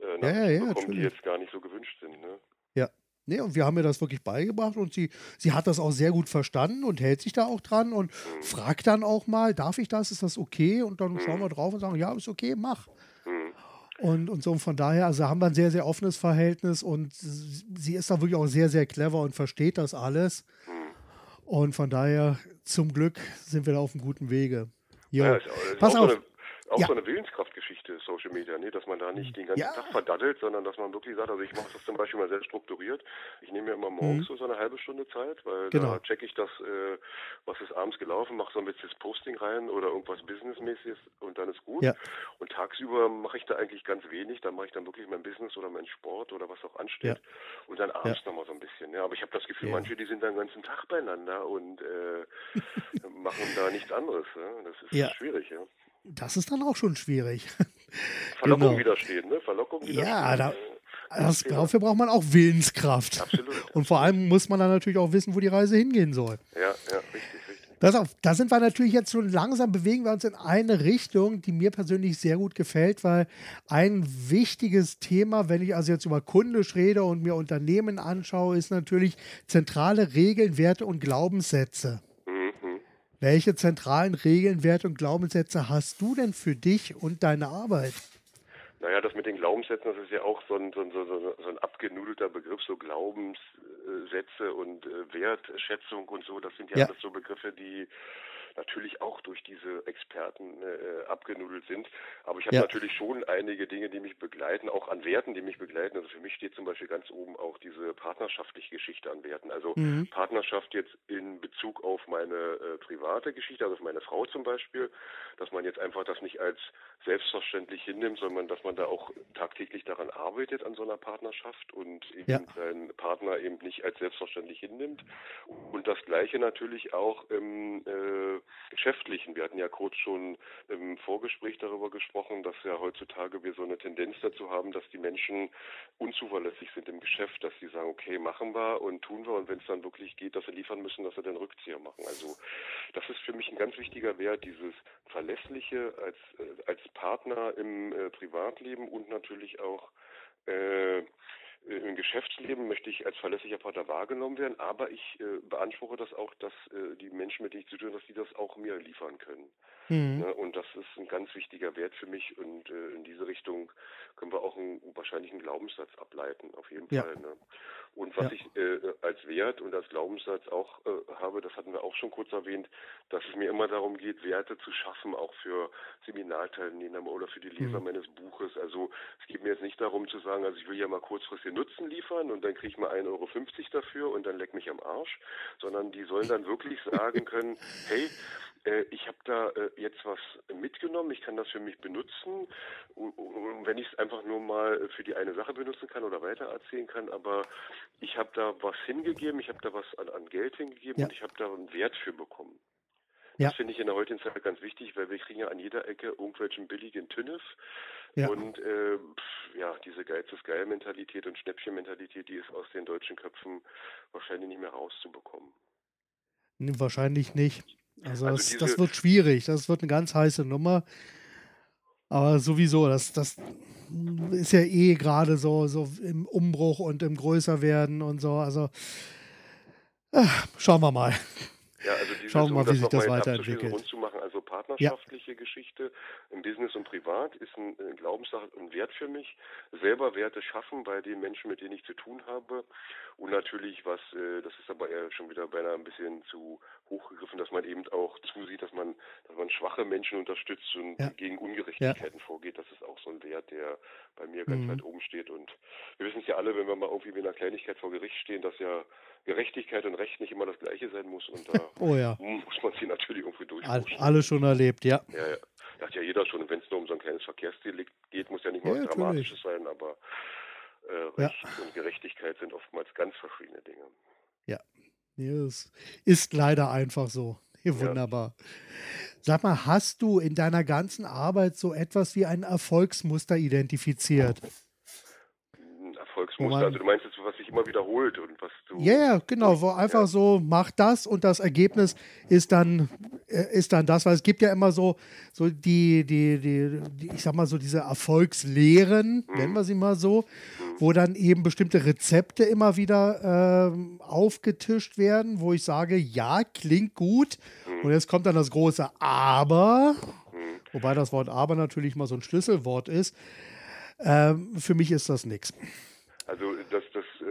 äh, Nachrichten ja, ja, bekommen, die jetzt gar nicht so gewünscht sind. Ne? Ja. Nee, und wir haben ihr das wirklich beigebracht und sie, sie hat das auch sehr gut verstanden und hält sich da auch dran und mhm. fragt dann auch mal, darf ich das, ist das okay? Und dann mhm. schauen wir drauf und sagen, ja, ist okay, mach. Mhm. Und, und so von daher, also haben wir ein sehr, sehr offenes Verhältnis und sie ist da wirklich auch sehr, sehr clever und versteht das alles. Mhm. Und von daher, zum Glück, sind wir da auf einem guten Wege. Jo. Ja, ist, ist Pass auf. Eine, auch ja. so eine Willenskraftgeschichte, Social Media, ne? dass man da nicht den ganzen ja. Tag verdaddelt, sondern dass man wirklich sagt, also ich mache das zum Beispiel mal sehr strukturiert. Ich nehme mir immer morgens mhm. so, eine halbe Stunde Zeit, weil genau. da checke ich das, äh, was ist abends gelaufen, mache so ein bisschen das Posting rein oder irgendwas Businessmäßiges und dann ist gut. Ja. Und tagsüber mache ich da eigentlich ganz wenig, dann mache ich dann wirklich mein Business oder mein Sport oder was auch ansteht und dann abends ja. nochmal so ein bisschen. Ja, aber ich habe das Gefühl, manche, die sind dann den ganzen Tag beieinander und äh, machen da nichts anderes. Ne? Das ist schwierig, ja. Das ist dann auch schon schwierig. Verlockung genau. widerstehen, ne? Verlockung widerstehen. Ja, da, das, dafür braucht man auch Willenskraft. Absolut. Und vor allem muss man dann natürlich auch wissen, wo die Reise hingehen soll. Ja, ja, richtig, richtig. Das auf, da sind wir natürlich jetzt schon langsam, bewegen wir uns in eine Richtung, die mir persönlich sehr gut gefällt, weil ein wichtiges Thema, wenn ich also jetzt über kundisch rede und mir Unternehmen anschaue, ist natürlich zentrale Regeln, Werte und Glaubenssätze. Welche zentralen Regeln, Werte und Glaubenssätze hast du denn für dich und deine Arbeit? Naja, das mit den Glaubenssätzen, das ist ja auch so ein, so ein, so ein, so ein abgenudelter Begriff, so Glaubenssätze und äh, Wertschätzung und so. Das sind ja, ja. alles so Begriffe, die natürlich auch durch diese Experten äh, abgenudelt sind. Aber ich habe ja. natürlich schon einige Dinge, die mich begleiten, auch an Werten, die mich begleiten. Also für mich steht zum Beispiel ganz oben auch diese partnerschaftliche Geschichte an Werten. Also mhm. Partnerschaft jetzt in Bezug auf meine äh, private Geschichte, also auf meine Frau zum Beispiel, dass man jetzt einfach das nicht als selbstverständlich hinnimmt, sondern dass man da auch tagtäglich daran arbeitet an so einer Partnerschaft und eben ja. seinen Partner eben nicht als selbstverständlich hinnimmt. Und das Gleiche natürlich auch im äh, Geschäftlichen. Wir hatten ja kurz schon im Vorgespräch darüber gesprochen, dass ja heutzutage wir so eine Tendenz dazu haben, dass die Menschen unzuverlässig sind im Geschäft, dass sie sagen, okay, machen wir und tun wir und wenn es dann wirklich geht, dass sie liefern müssen, dass sie den Rückzieher machen. Also das ist für mich ein ganz wichtiger Wert, dieses Verlässliche als, äh, als Partner im äh, Privatleben und natürlich auch äh, im Geschäftsleben möchte ich als verlässlicher Partner wahrgenommen werden, aber ich äh, beanspruche das auch, dass äh, die Menschen, mit denen ich zu tun habe, dass die das auch mir liefern können. Mhm. Ne? Und das ist ein ganz wichtiger Wert für mich und äh, in diese Richtung können wir auch einen, wahrscheinlich einen Glaubenssatz ableiten, auf jeden ja. Fall. Ne? Und was ja. ich äh, als Wert und als Glaubenssatz auch äh, habe, das hatten wir auch schon kurz erwähnt, dass es mir immer darum geht, Werte zu schaffen, auch für Seminarteilnehmer oder für die Leser mhm. meines Buches. Also es geht mir jetzt nicht darum zu sagen, also ich will ja mal kurzfristig Nutzen liefern und dann kriege ich mal 1,50 Euro dafür und dann leck mich am Arsch, sondern die sollen dann wirklich sagen können, hey, äh, ich habe da äh, jetzt was mitgenommen, ich kann das für mich benutzen, wenn ich es einfach nur mal für die eine Sache benutzen kann oder weitererzählen kann, aber ich habe da was hingegeben, ich habe da was an, an Geld hingegeben ja. und ich habe da einen Wert für bekommen. Ja. Das finde ich in der heutigen Zeit ganz wichtig, weil wir kriegen ja an jeder Ecke irgendwelchen billigen Tünnef. Ja. Und äh, pf, ja, diese Geiz ist geil Mentalität und Schnäppchen-Mentalität, die ist aus den deutschen Köpfen wahrscheinlich nicht mehr rauszubekommen. Wahrscheinlich nicht. Also, also das, das, wird schwierig. Das wird eine ganz heiße Nummer. Aber sowieso, das, das ist ja eh gerade so, so im Umbruch und im Größerwerden und so. Also äh, schauen wir mal. Ja, also dieses, Schauen wir mal, wie sich das weiterentwickelt. Rund zu partnerschaftliche ja. Geschichte im Business und privat ist ein, ein Glaubenssache, ein Wert für mich. Selber Werte schaffen bei den Menschen, mit denen ich zu tun habe. Und natürlich, was, äh, das ist aber eher schon wieder beinahe ein bisschen zu hochgegriffen, dass man eben auch zusieht, dass man, dass man schwache Menschen unterstützt und ja. gegen Ungerechtigkeiten ja. vorgeht. Das ist auch so ein Wert, der bei mir ganz mhm. weit oben steht. Und wir wissen es ja alle, wenn wir mal irgendwie mit einer Kleinigkeit vor Gericht stehen, dass ja Gerechtigkeit und Recht nicht immer das Gleiche sein muss. Und da oh ja. muss man sie natürlich irgendwie durchpushen. Alle schon erlebt, ja. Ja, ja. Das hat ja jeder schon. Wenn es nur um so ein kleines Verkehrsdelikt geht, muss ja nicht mal ja, Dramatisches sein, aber äh, Recht ja. und Gerechtigkeit sind oftmals ganz verschiedene Dinge. Ja, es ist leider einfach so. Wunderbar. Ja. Sag mal, hast du in deiner ganzen Arbeit so etwas wie ein Erfolgsmuster identifiziert? Erfolgsmuster. Also du meinst jetzt, was immer wiederholt und was du. Ja, yeah, genau, wo einfach ja. so, mach das und das Ergebnis ist dann, äh, ist dann das, weil es gibt ja immer so, so die, die, die, die ich sag mal so diese Erfolgslehren, mhm. nennen wir sie mal so, mhm. wo dann eben bestimmte Rezepte immer wieder äh, aufgetischt werden, wo ich sage, ja, klingt gut. Mhm. Und jetzt kommt dann das große Aber, mhm. wobei das Wort Aber natürlich mal so ein Schlüsselwort ist. Ähm, für mich ist das nichts. Also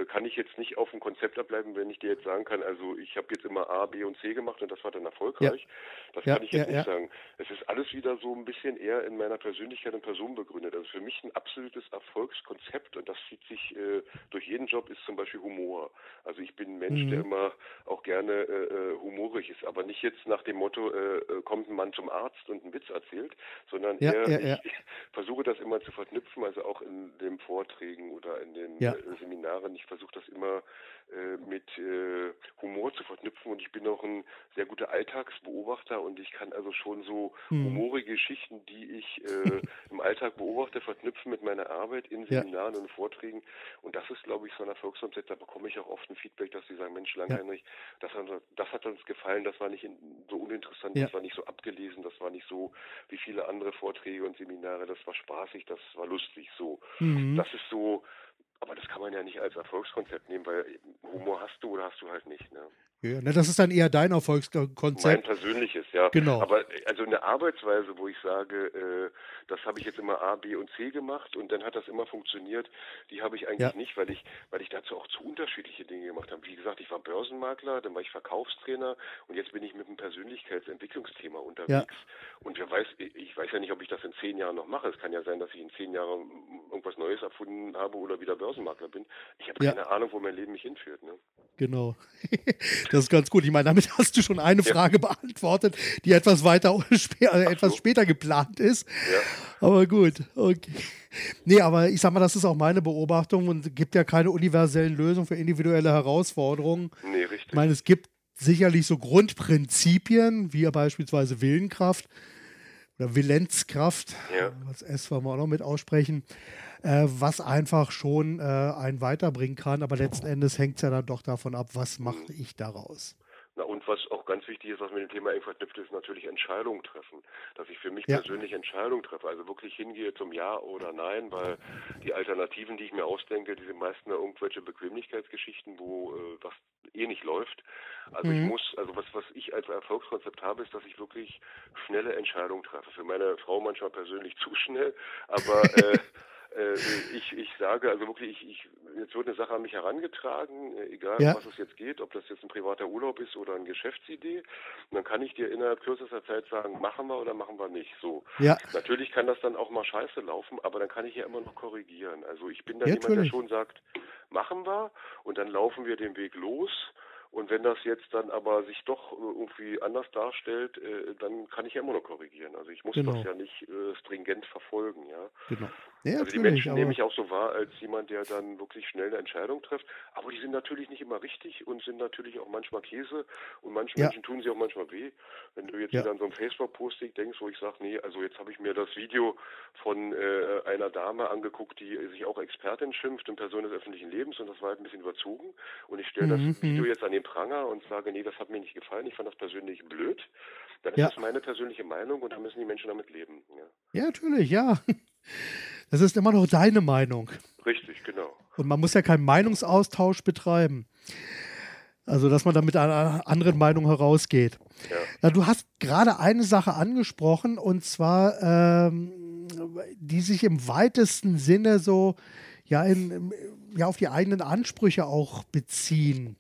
kann ich jetzt nicht auf dem Konzept abbleiben, wenn ich dir jetzt sagen kann, also ich habe jetzt immer A, B und C gemacht und das war dann erfolgreich. Ja. Das ja, kann ich jetzt ja, nicht sagen. Es ist alles wieder so ein bisschen eher in meiner Persönlichkeit und Person begründet. Also für mich ein absolutes Erfolgskonzept und das zieht sich äh, durch jeden Job ist zum Beispiel Humor. Also ich bin ein Mensch, mhm. der immer auch gerne äh, äh, humorig ist, aber nicht jetzt nach dem Motto, äh, äh kommt ein Mann zum Arzt und einen Witz erzählt, sondern eher, ich, versuche das immer zu verknüpfen, also auch in den Vorträgen oder in den ja. Seminaren. Ich versuche das immer äh, mit äh, Humor zu verknüpfen und ich bin auch ein sehr guter Alltagsbeobachter und ich kann also schon so hm. humorige Geschichten, die ich äh, im Alltag beobachte, verknüpfen mit meiner Arbeit in Seminaren ja. und Vorträgen und das ist, glaube ich, so ein Erfolgskonzept. Da bekomme ich auch oft ein Feedback, dass sie sagen, Mensch, Langheinrich, ja. das, hat, das hat uns gefallen, das war nicht in, so uninteressant, ja. das war nicht so abgelesen, das war nicht so wie viele andere Vorträge und Seminare, das war spaßig, das war lustig, so. Mhm. Das ist so aber das kann man ja nicht als Erfolgskonzept nehmen, weil Humor hast du oder hast du halt nicht. Ne? Ja, ne, das ist dann eher dein Erfolgskonzept. Mein persönliches, ja. Genau. Aber also eine Arbeitsweise, wo ich sage, äh, das habe ich jetzt immer A, B und C gemacht und dann hat das immer funktioniert, die habe ich eigentlich ja. nicht, weil ich, weil ich dazu auch zu unterschiedliche Dinge gemacht habe. Wie gesagt, ich war Börsenmakler, dann war ich Verkaufstrainer und jetzt bin ich mit einem Persönlichkeitsentwicklungsthema unterwegs. Ja. Und wer weiß, ich weiß ja nicht, ob ich das in zehn Jahren noch mache. Es kann ja sein, dass ich in zehn Jahren irgendwas Neues erfunden habe oder wieder Börsenmakler bin. Ich habe ja. keine Ahnung, wo mein Leben mich hinführt. Ne? Genau. Das ist ganz gut. Ich meine, damit hast du schon eine Frage ja. beantwortet, die etwas weiter äh, etwas so. später geplant ist. Ja. Aber gut, okay. Nee, aber ich sag mal, das ist auch meine Beobachtung und gibt ja keine universellen Lösungen für individuelle Herausforderungen. Nee, richtig. Ich meine, es gibt sicherlich so Grundprinzipien, wie beispielsweise Willenkraft oder Willenskraft, ja. das S wollen wir auch noch mit aussprechen, äh, was einfach schon äh, einen weiterbringen kann. Aber letzten Endes hängt es ja dann doch davon ab, was mache ich daraus. Na und was auch ganz wichtig ist, was mit dem Thema eng verknüpft ist, natürlich Entscheidungen treffen. Dass ich für mich ja. persönlich Entscheidungen treffe. Also wirklich hingehe zum Ja oder Nein, weil die Alternativen, die ich mir ausdenke, die sind meistens irgendwelche Bequemlichkeitsgeschichten, wo äh, das eh nicht läuft. Also mhm. ich muss, also was, was ich als Erfolgskonzept habe, ist, dass ich wirklich schnelle Entscheidungen treffe. Für meine Frau manchmal persönlich zu schnell, aber äh, äh, ich, ich sage also wirklich, ich, ich, jetzt wird eine Sache an mich herangetragen, äh, egal ja. was es jetzt geht, ob das jetzt ein privater Urlaub ist oder eine Geschäftsidee. Und dann kann ich dir innerhalb kürzester Zeit sagen, machen wir oder machen wir nicht. So. Ja. Natürlich kann das dann auch mal scheiße laufen, aber dann kann ich ja immer noch korrigieren. Also ich bin da ja, jemand, natürlich. der schon sagt, machen wir und dann laufen wir den Weg los und wenn das jetzt dann aber sich doch äh, irgendwie anders darstellt, äh, dann kann ich ja immer noch korrigieren. Also ich muss genau. das ja nicht äh, stringent verfolgen, ja. Genau. Ja, also die Menschen nehme ich auch so wahr als jemand, der dann wirklich schnell eine Entscheidung trifft. Aber die sind natürlich nicht immer richtig und sind natürlich auch manchmal Käse und manchen ja. Menschen tun sie auch manchmal weh. Wenn du jetzt ja. wieder an so einem Facebook-Posting denkst, wo ich sage, nee, also jetzt habe ich mir das Video von äh, einer Dame angeguckt, die sich auch Expertin schimpft und Person des öffentlichen Lebens und das war halt ein bisschen überzogen. Und ich stelle mhm. das Video mhm. jetzt an den Pranger und sage, nee, das hat mir nicht gefallen, ich fand das persönlich blöd. Dann ist das meine persönliche Meinung und da müssen die Menschen damit leben. Ja, natürlich, ja. Das ist immer noch deine Meinung. Richtig, genau. Und man muss ja keinen Meinungsaustausch betreiben. Also, dass man da mit einer anderen Meinung herausgeht. Ja. ja du hast gerade eine Sache angesprochen, und zwar, ähm, die sich im weitesten Sinne so ja, in, ja auf die eigenen Ansprüche auch beziehen.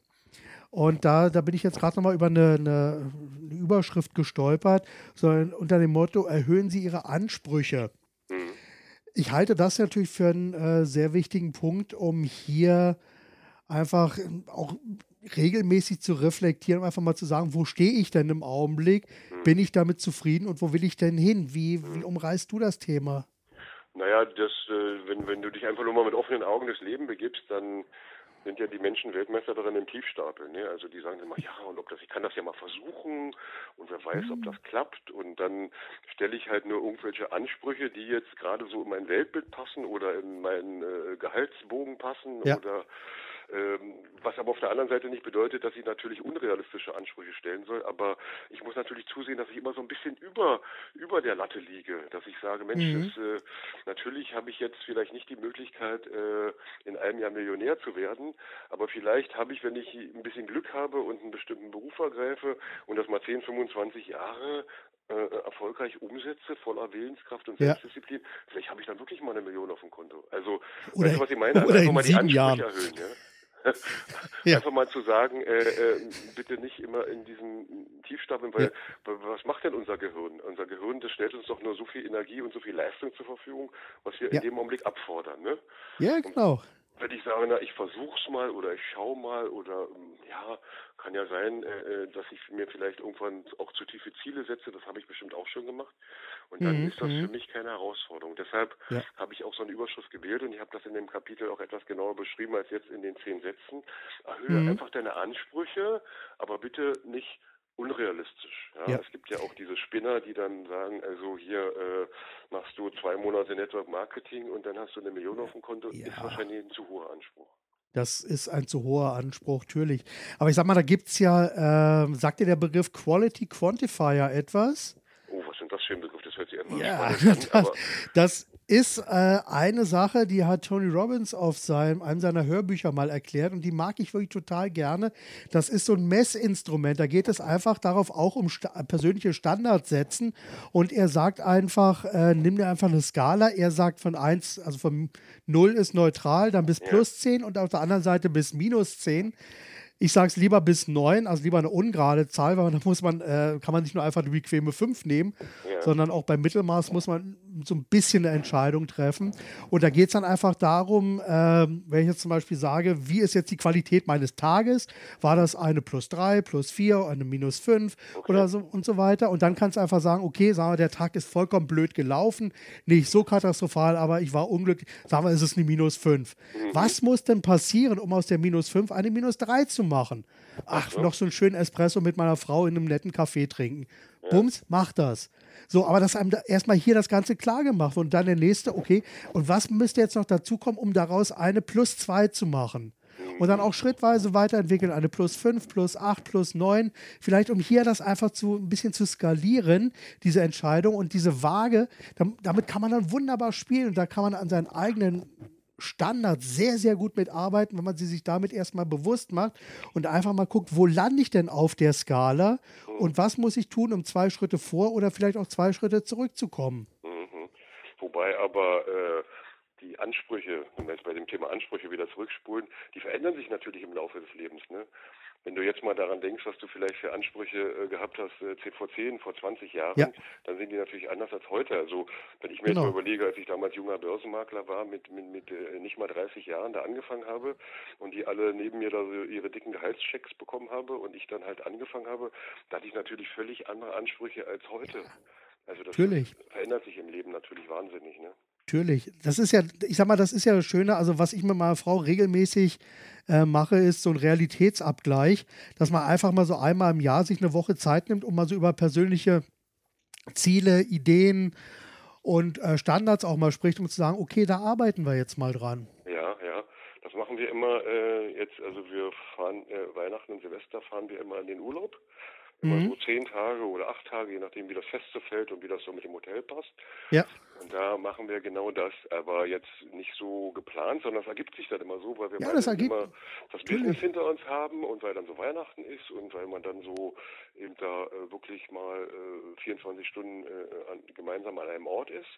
Und da, da bin ich jetzt gerade nochmal über eine, eine, eine, Überschrift gestolpert, sondern unter dem Motto, erhöhen Sie Ihre Ansprüche. Ich halte das natürlich für einen äh, sehr wichtigen Punkt, um hier einfach ähm, auch regelmäßig zu reflektieren, um einfach mal zu sagen, wo stehe ich denn im Augenblick? Mhm. Bin ich damit zufrieden und wo will ich denn hin? Wie, wie umreißt du das Thema? Naja, das, äh, wenn, wenn du dich einfach nur mal mit offenen Augen das Leben begibst, dann sind ja die Menschen Weltmeister darin im Tiefstapel. Ne? Also die sagen immer, ja, und ob das, ich kann das ja mal versuchen und wer weiß, ob mhm. das klappt. Und dann stelle ich halt nur irgendwelche Ansprüche, die jetzt gerade so in mein Weltbild passen oder in meinen äh, Gehaltsbogen passen ja. oder was aber auf der anderen Seite nicht bedeutet, dass ich natürlich unrealistische Ansprüche stellen soll. Aber ich muss natürlich zusehen, dass ich immer so ein bisschen über, über der Latte liege. Dass ich sage, Mensch, mhm. das, äh, natürlich habe ich jetzt vielleicht nicht die Möglichkeit, äh, in einem Jahr Millionär zu werden. Aber vielleicht habe ich, wenn ich ein bisschen Glück habe und einen bestimmten Beruf ergreife und das mal 10, 25 Jahre äh, erfolgreich umsetze, voller Willenskraft und Selbstdisziplin, ja. vielleicht habe ich dann wirklich mal eine Million auf dem Konto. Also, oder, weißt du, was ich meine? Also einfach mal die Ansprüche Jahren. erhöhen. Ja? Ja. Einfach mal zu sagen, äh, äh, bitte nicht immer in diesem Tiefstapeln, weil ja. was macht denn unser Gehirn? Unser Gehirn, das stellt uns doch nur so viel Energie und so viel Leistung zur Verfügung, was wir ja. in dem Augenblick abfordern. Ne? Ja, genau. Und wenn ich sage, na, ich versuch's mal oder ich schau mal oder ja, kann ja sein, äh, äh, dass ich mir vielleicht irgendwann auch zu tiefe Ziele setze. Das habe ich bestimmt auch schon gemacht. Und dann mhm. ist das für mhm. mich keine Herausforderung. Deshalb ja. habe ich auch so eine Überschrift gewählt und ich habe das in dem Kapitel auch etwas genauer beschrieben als jetzt in den zehn Sätzen. Erhöhe mhm. einfach deine Ansprüche, aber bitte nicht unrealistisch. Ja? ja? Es gibt ja auch diese Spinner, die dann sagen, also hier äh, machst du zwei Monate Network Marketing und dann hast du eine Million auf dem Konto, ja. ist wahrscheinlich ein zu hoher Anspruch. Das ist ein zu hoher Anspruch, natürlich. Aber ich sag mal, da gibt es ja, äh, sagt dir der Begriff Quality Quantifier etwas? Oh, was sind das für ein Begriff? Das hört sich immer ja, an. Das, das ist äh, eine Sache, die hat Tony Robbins auf seinem, einem seiner Hörbücher mal erklärt und die mag ich wirklich total gerne. Das ist so ein Messinstrument. Da geht es einfach darauf auch um sta persönliche Standards setzen und er sagt einfach, äh, nimm dir einfach eine Skala. Er sagt von 1, also von 0 ist neutral, dann bis plus 10 und auf der anderen Seite bis minus 10. Ich sage es lieber bis 9, also lieber eine ungerade Zahl, weil da muss man, äh, kann man nicht nur einfach die bequeme 5 nehmen, ja. sondern auch beim Mittelmaß muss man so ein bisschen eine Entscheidung treffen. Und da geht es dann einfach darum, äh, wenn ich jetzt zum Beispiel sage, wie ist jetzt die Qualität meines Tages? War das eine plus 3, plus 4, eine minus 5 okay. oder so und so weiter? Und dann kannst du einfach sagen, okay, sagen wir, der Tag ist vollkommen blöd gelaufen, nicht so katastrophal, aber ich war unglücklich, sagen wir, es ist eine minus 5. Mhm. Was muss denn passieren, um aus der minus 5 eine minus 3 zu machen. Ach, noch so einen schönen Espresso mit meiner Frau in einem netten Kaffee trinken. Bums, mach das. So, aber dass einem da erstmal hier das Ganze klar gemacht wird und dann der nächste, okay, und was müsste jetzt noch dazu kommen, um daraus eine plus zwei zu machen? und dann auch schrittweise weiterentwickeln, eine plus 5, plus 8, plus 9, vielleicht um hier das einfach zu ein bisschen zu skalieren, diese Entscheidung und diese Waage, damit kann man dann wunderbar spielen und da kann man an seinen eigenen Standards sehr, sehr gut mitarbeiten, wenn man sie sich damit erstmal bewusst macht und einfach mal guckt, wo lande ich denn auf der Skala und was muss ich tun, um zwei Schritte vor oder vielleicht auch zwei Schritte zurückzukommen. Mhm. Wobei aber äh, die Ansprüche, wenn wir jetzt bei dem Thema Ansprüche wieder zurückspulen, die verändern sich natürlich im Laufe des Lebens. Ne? Wenn du jetzt mal daran denkst, was du vielleicht für Ansprüche äh, gehabt hast, äh, vor 10, vor 20 Jahren, ja. dann sind die natürlich anders als heute. Also wenn ich mir genau. jetzt mal überlege, als ich damals junger Börsenmakler war, mit, mit, mit äh, nicht mal 30 Jahren da angefangen habe und die alle neben mir da so ihre dicken Gehaltschecks bekommen habe und ich dann halt angefangen habe, da hatte ich natürlich völlig andere Ansprüche als heute. Also das natürlich. verändert sich im Leben natürlich wahnsinnig. Ne? Natürlich. Das ist ja, ich sag mal, das ist ja das Schöne. Also, was ich mit meiner Frau regelmäßig äh, mache, ist so ein Realitätsabgleich, dass man einfach mal so einmal im Jahr sich eine Woche Zeit nimmt, um mal so über persönliche Ziele, Ideen und äh, Standards auch mal spricht, um zu sagen, okay, da arbeiten wir jetzt mal dran. Ja, ja. Das machen wir immer äh, jetzt, also wir fahren äh, Weihnachten und Silvester fahren wir immer in den Urlaub. Immer mhm. so zehn Tage oder acht Tage, je nachdem, wie das Fest so fällt und wie das so mit dem Hotel passt. Ja. Und da machen wir genau das, aber jetzt nicht so geplant, sondern es ergibt sich dann immer so, weil wir ja, das ergibt, immer das Business hinter uns haben und weil dann so Weihnachten ist und weil man dann so eben da äh, wirklich mal äh, 24 Stunden äh, an, gemeinsam an einem Ort ist.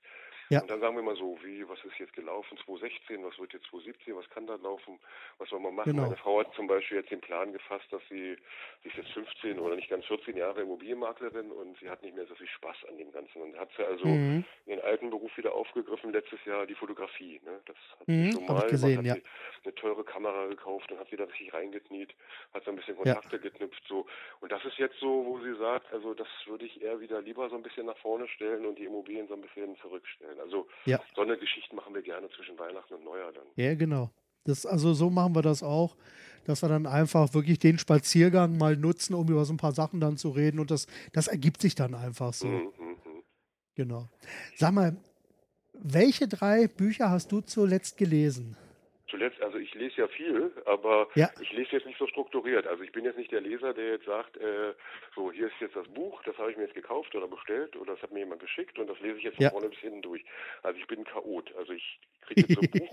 Ja. Und dann sagen wir mal so, wie, was ist jetzt gelaufen 2016, was wird jetzt 2017, was kann da laufen, was soll man machen? Genau. Meine Frau hat zum Beispiel jetzt den Plan gefasst, dass sie, sie ist jetzt 15 oder nicht ganz 14 Jahre Immobilienmaklerin und sie hat nicht mehr so viel Spaß an dem Ganzen. Und hat sie also mhm. ihren alten Beruf wieder aufgegriffen, letztes Jahr die Fotografie. Ne? Das hat mhm, sie schon mal, gesehen, hat ja. sie eine teure Kamera gekauft und hat sie da richtig reingekniet, hat so ein bisschen Kontakte ja. geknüpft. So. Und das ist jetzt so, wo sie sagt, also das würde ich eher wieder lieber so ein bisschen nach vorne stellen und die Immobilien so ein bisschen zurückstellen. Also ja. so eine Geschichte machen wir gerne zwischen Weihnachten und Neujahr dann. Ja, genau. Das, also so machen wir das auch, dass wir dann einfach wirklich den Spaziergang mal nutzen, um über so ein paar Sachen dann zu reden und das, das ergibt sich dann einfach so. Mhm, mhm. Genau. Sag mal, welche drei Bücher hast du zuletzt gelesen? Zuletzt, also ich lese ja viel, aber ja. ich lese jetzt nicht so strukturiert. Also ich bin jetzt nicht der Leser, der jetzt sagt, äh, so hier ist jetzt das Buch, das habe ich mir jetzt gekauft oder bestellt oder das hat mir jemand geschickt und das lese ich jetzt von ja. vorne bis hinten durch. Also ich bin ein Chaot. Also ich kriege jetzt so ein Buch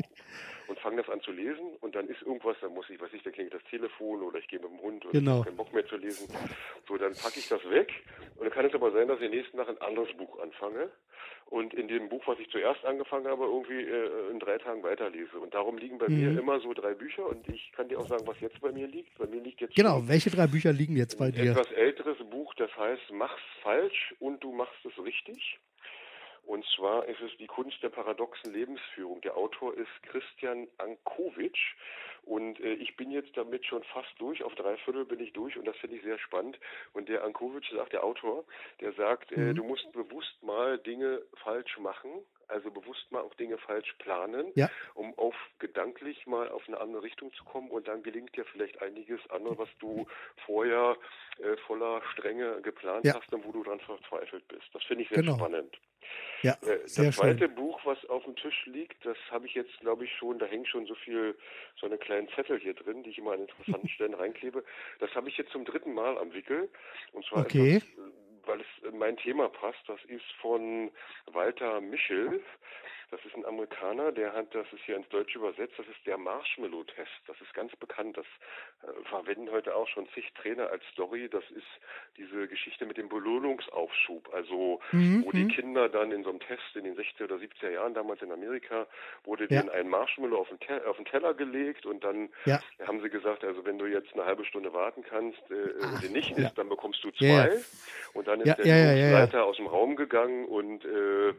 und fange das an zu lesen und dann ist irgendwas, dann muss ich, weiß ich, da klingelt das Telefon oder ich gehe mit dem Hund und genau. ich habe keinen Bock mehr zu lesen. So, dann packe ich das weg und dann kann es aber sein, dass ich nächsten Tag ein anderes Buch anfange und in dem Buch, was ich zuerst angefangen habe, irgendwie äh, in drei Tagen weiterlese. Und darum liegen bei mhm. mir immer so drei Bücher und ich kann dir auch sagen, was jetzt bei mir liegt. Bei mir liegt jetzt genau. Welche drei Bücher liegen jetzt bei dir? Ein etwas älteres Buch, das heißt Mach's falsch und du machst es richtig. Und zwar ist es die Kunst der paradoxen Lebensführung. Der Autor ist Christian Ankowitsch und äh, ich bin jetzt damit schon fast durch, auf drei Viertel bin ich durch und das finde ich sehr spannend. Und der Ankowitsch sagt, der Autor, der sagt, äh, mhm. du musst bewusst mal Dinge falsch machen, also bewusst mal auch Dinge falsch planen, ja. um auf gedanklich mal auf eine andere Richtung zu kommen und dann gelingt dir vielleicht einiges andere, was du vorher äh, voller Strenge geplant ja. hast und wo du dann verzweifelt bist. Das finde ich sehr genau. spannend. Ja, äh, das zweite schön. Buch, was auf dem Tisch liegt, das habe ich jetzt, glaube ich, schon, da hängt schon so viel, so eine kleinen Zettel hier drin, die ich immer an interessanten Stellen reinklebe. Das habe ich jetzt zum dritten Mal am Wickel. Und zwar okay. etwas, weil es in mein Thema passt. Das ist von Walter Michel. Das ist ein Amerikaner, der hat, das ist hier ins Deutsche übersetzt, das ist der Marshmallow-Test. Das ist ganz bekannt. Das äh, verwenden heute auch schon zig Trainer als Story. Das ist diese Geschichte mit dem Belohnungsaufschub. Also, mhm. wo die mhm. Kinder dann in so einem Test in den 60er oder 70er Jahren damals in Amerika, wurde ja. denen ein Marshmallow auf den, Te auf den Teller gelegt und dann ja. haben sie gesagt, also wenn du jetzt eine halbe Stunde warten kannst äh, Ach, und den nicht isst, ja. dann bekommst du zwei. Und dann ist der Leiter aus dem Raum gegangen und äh,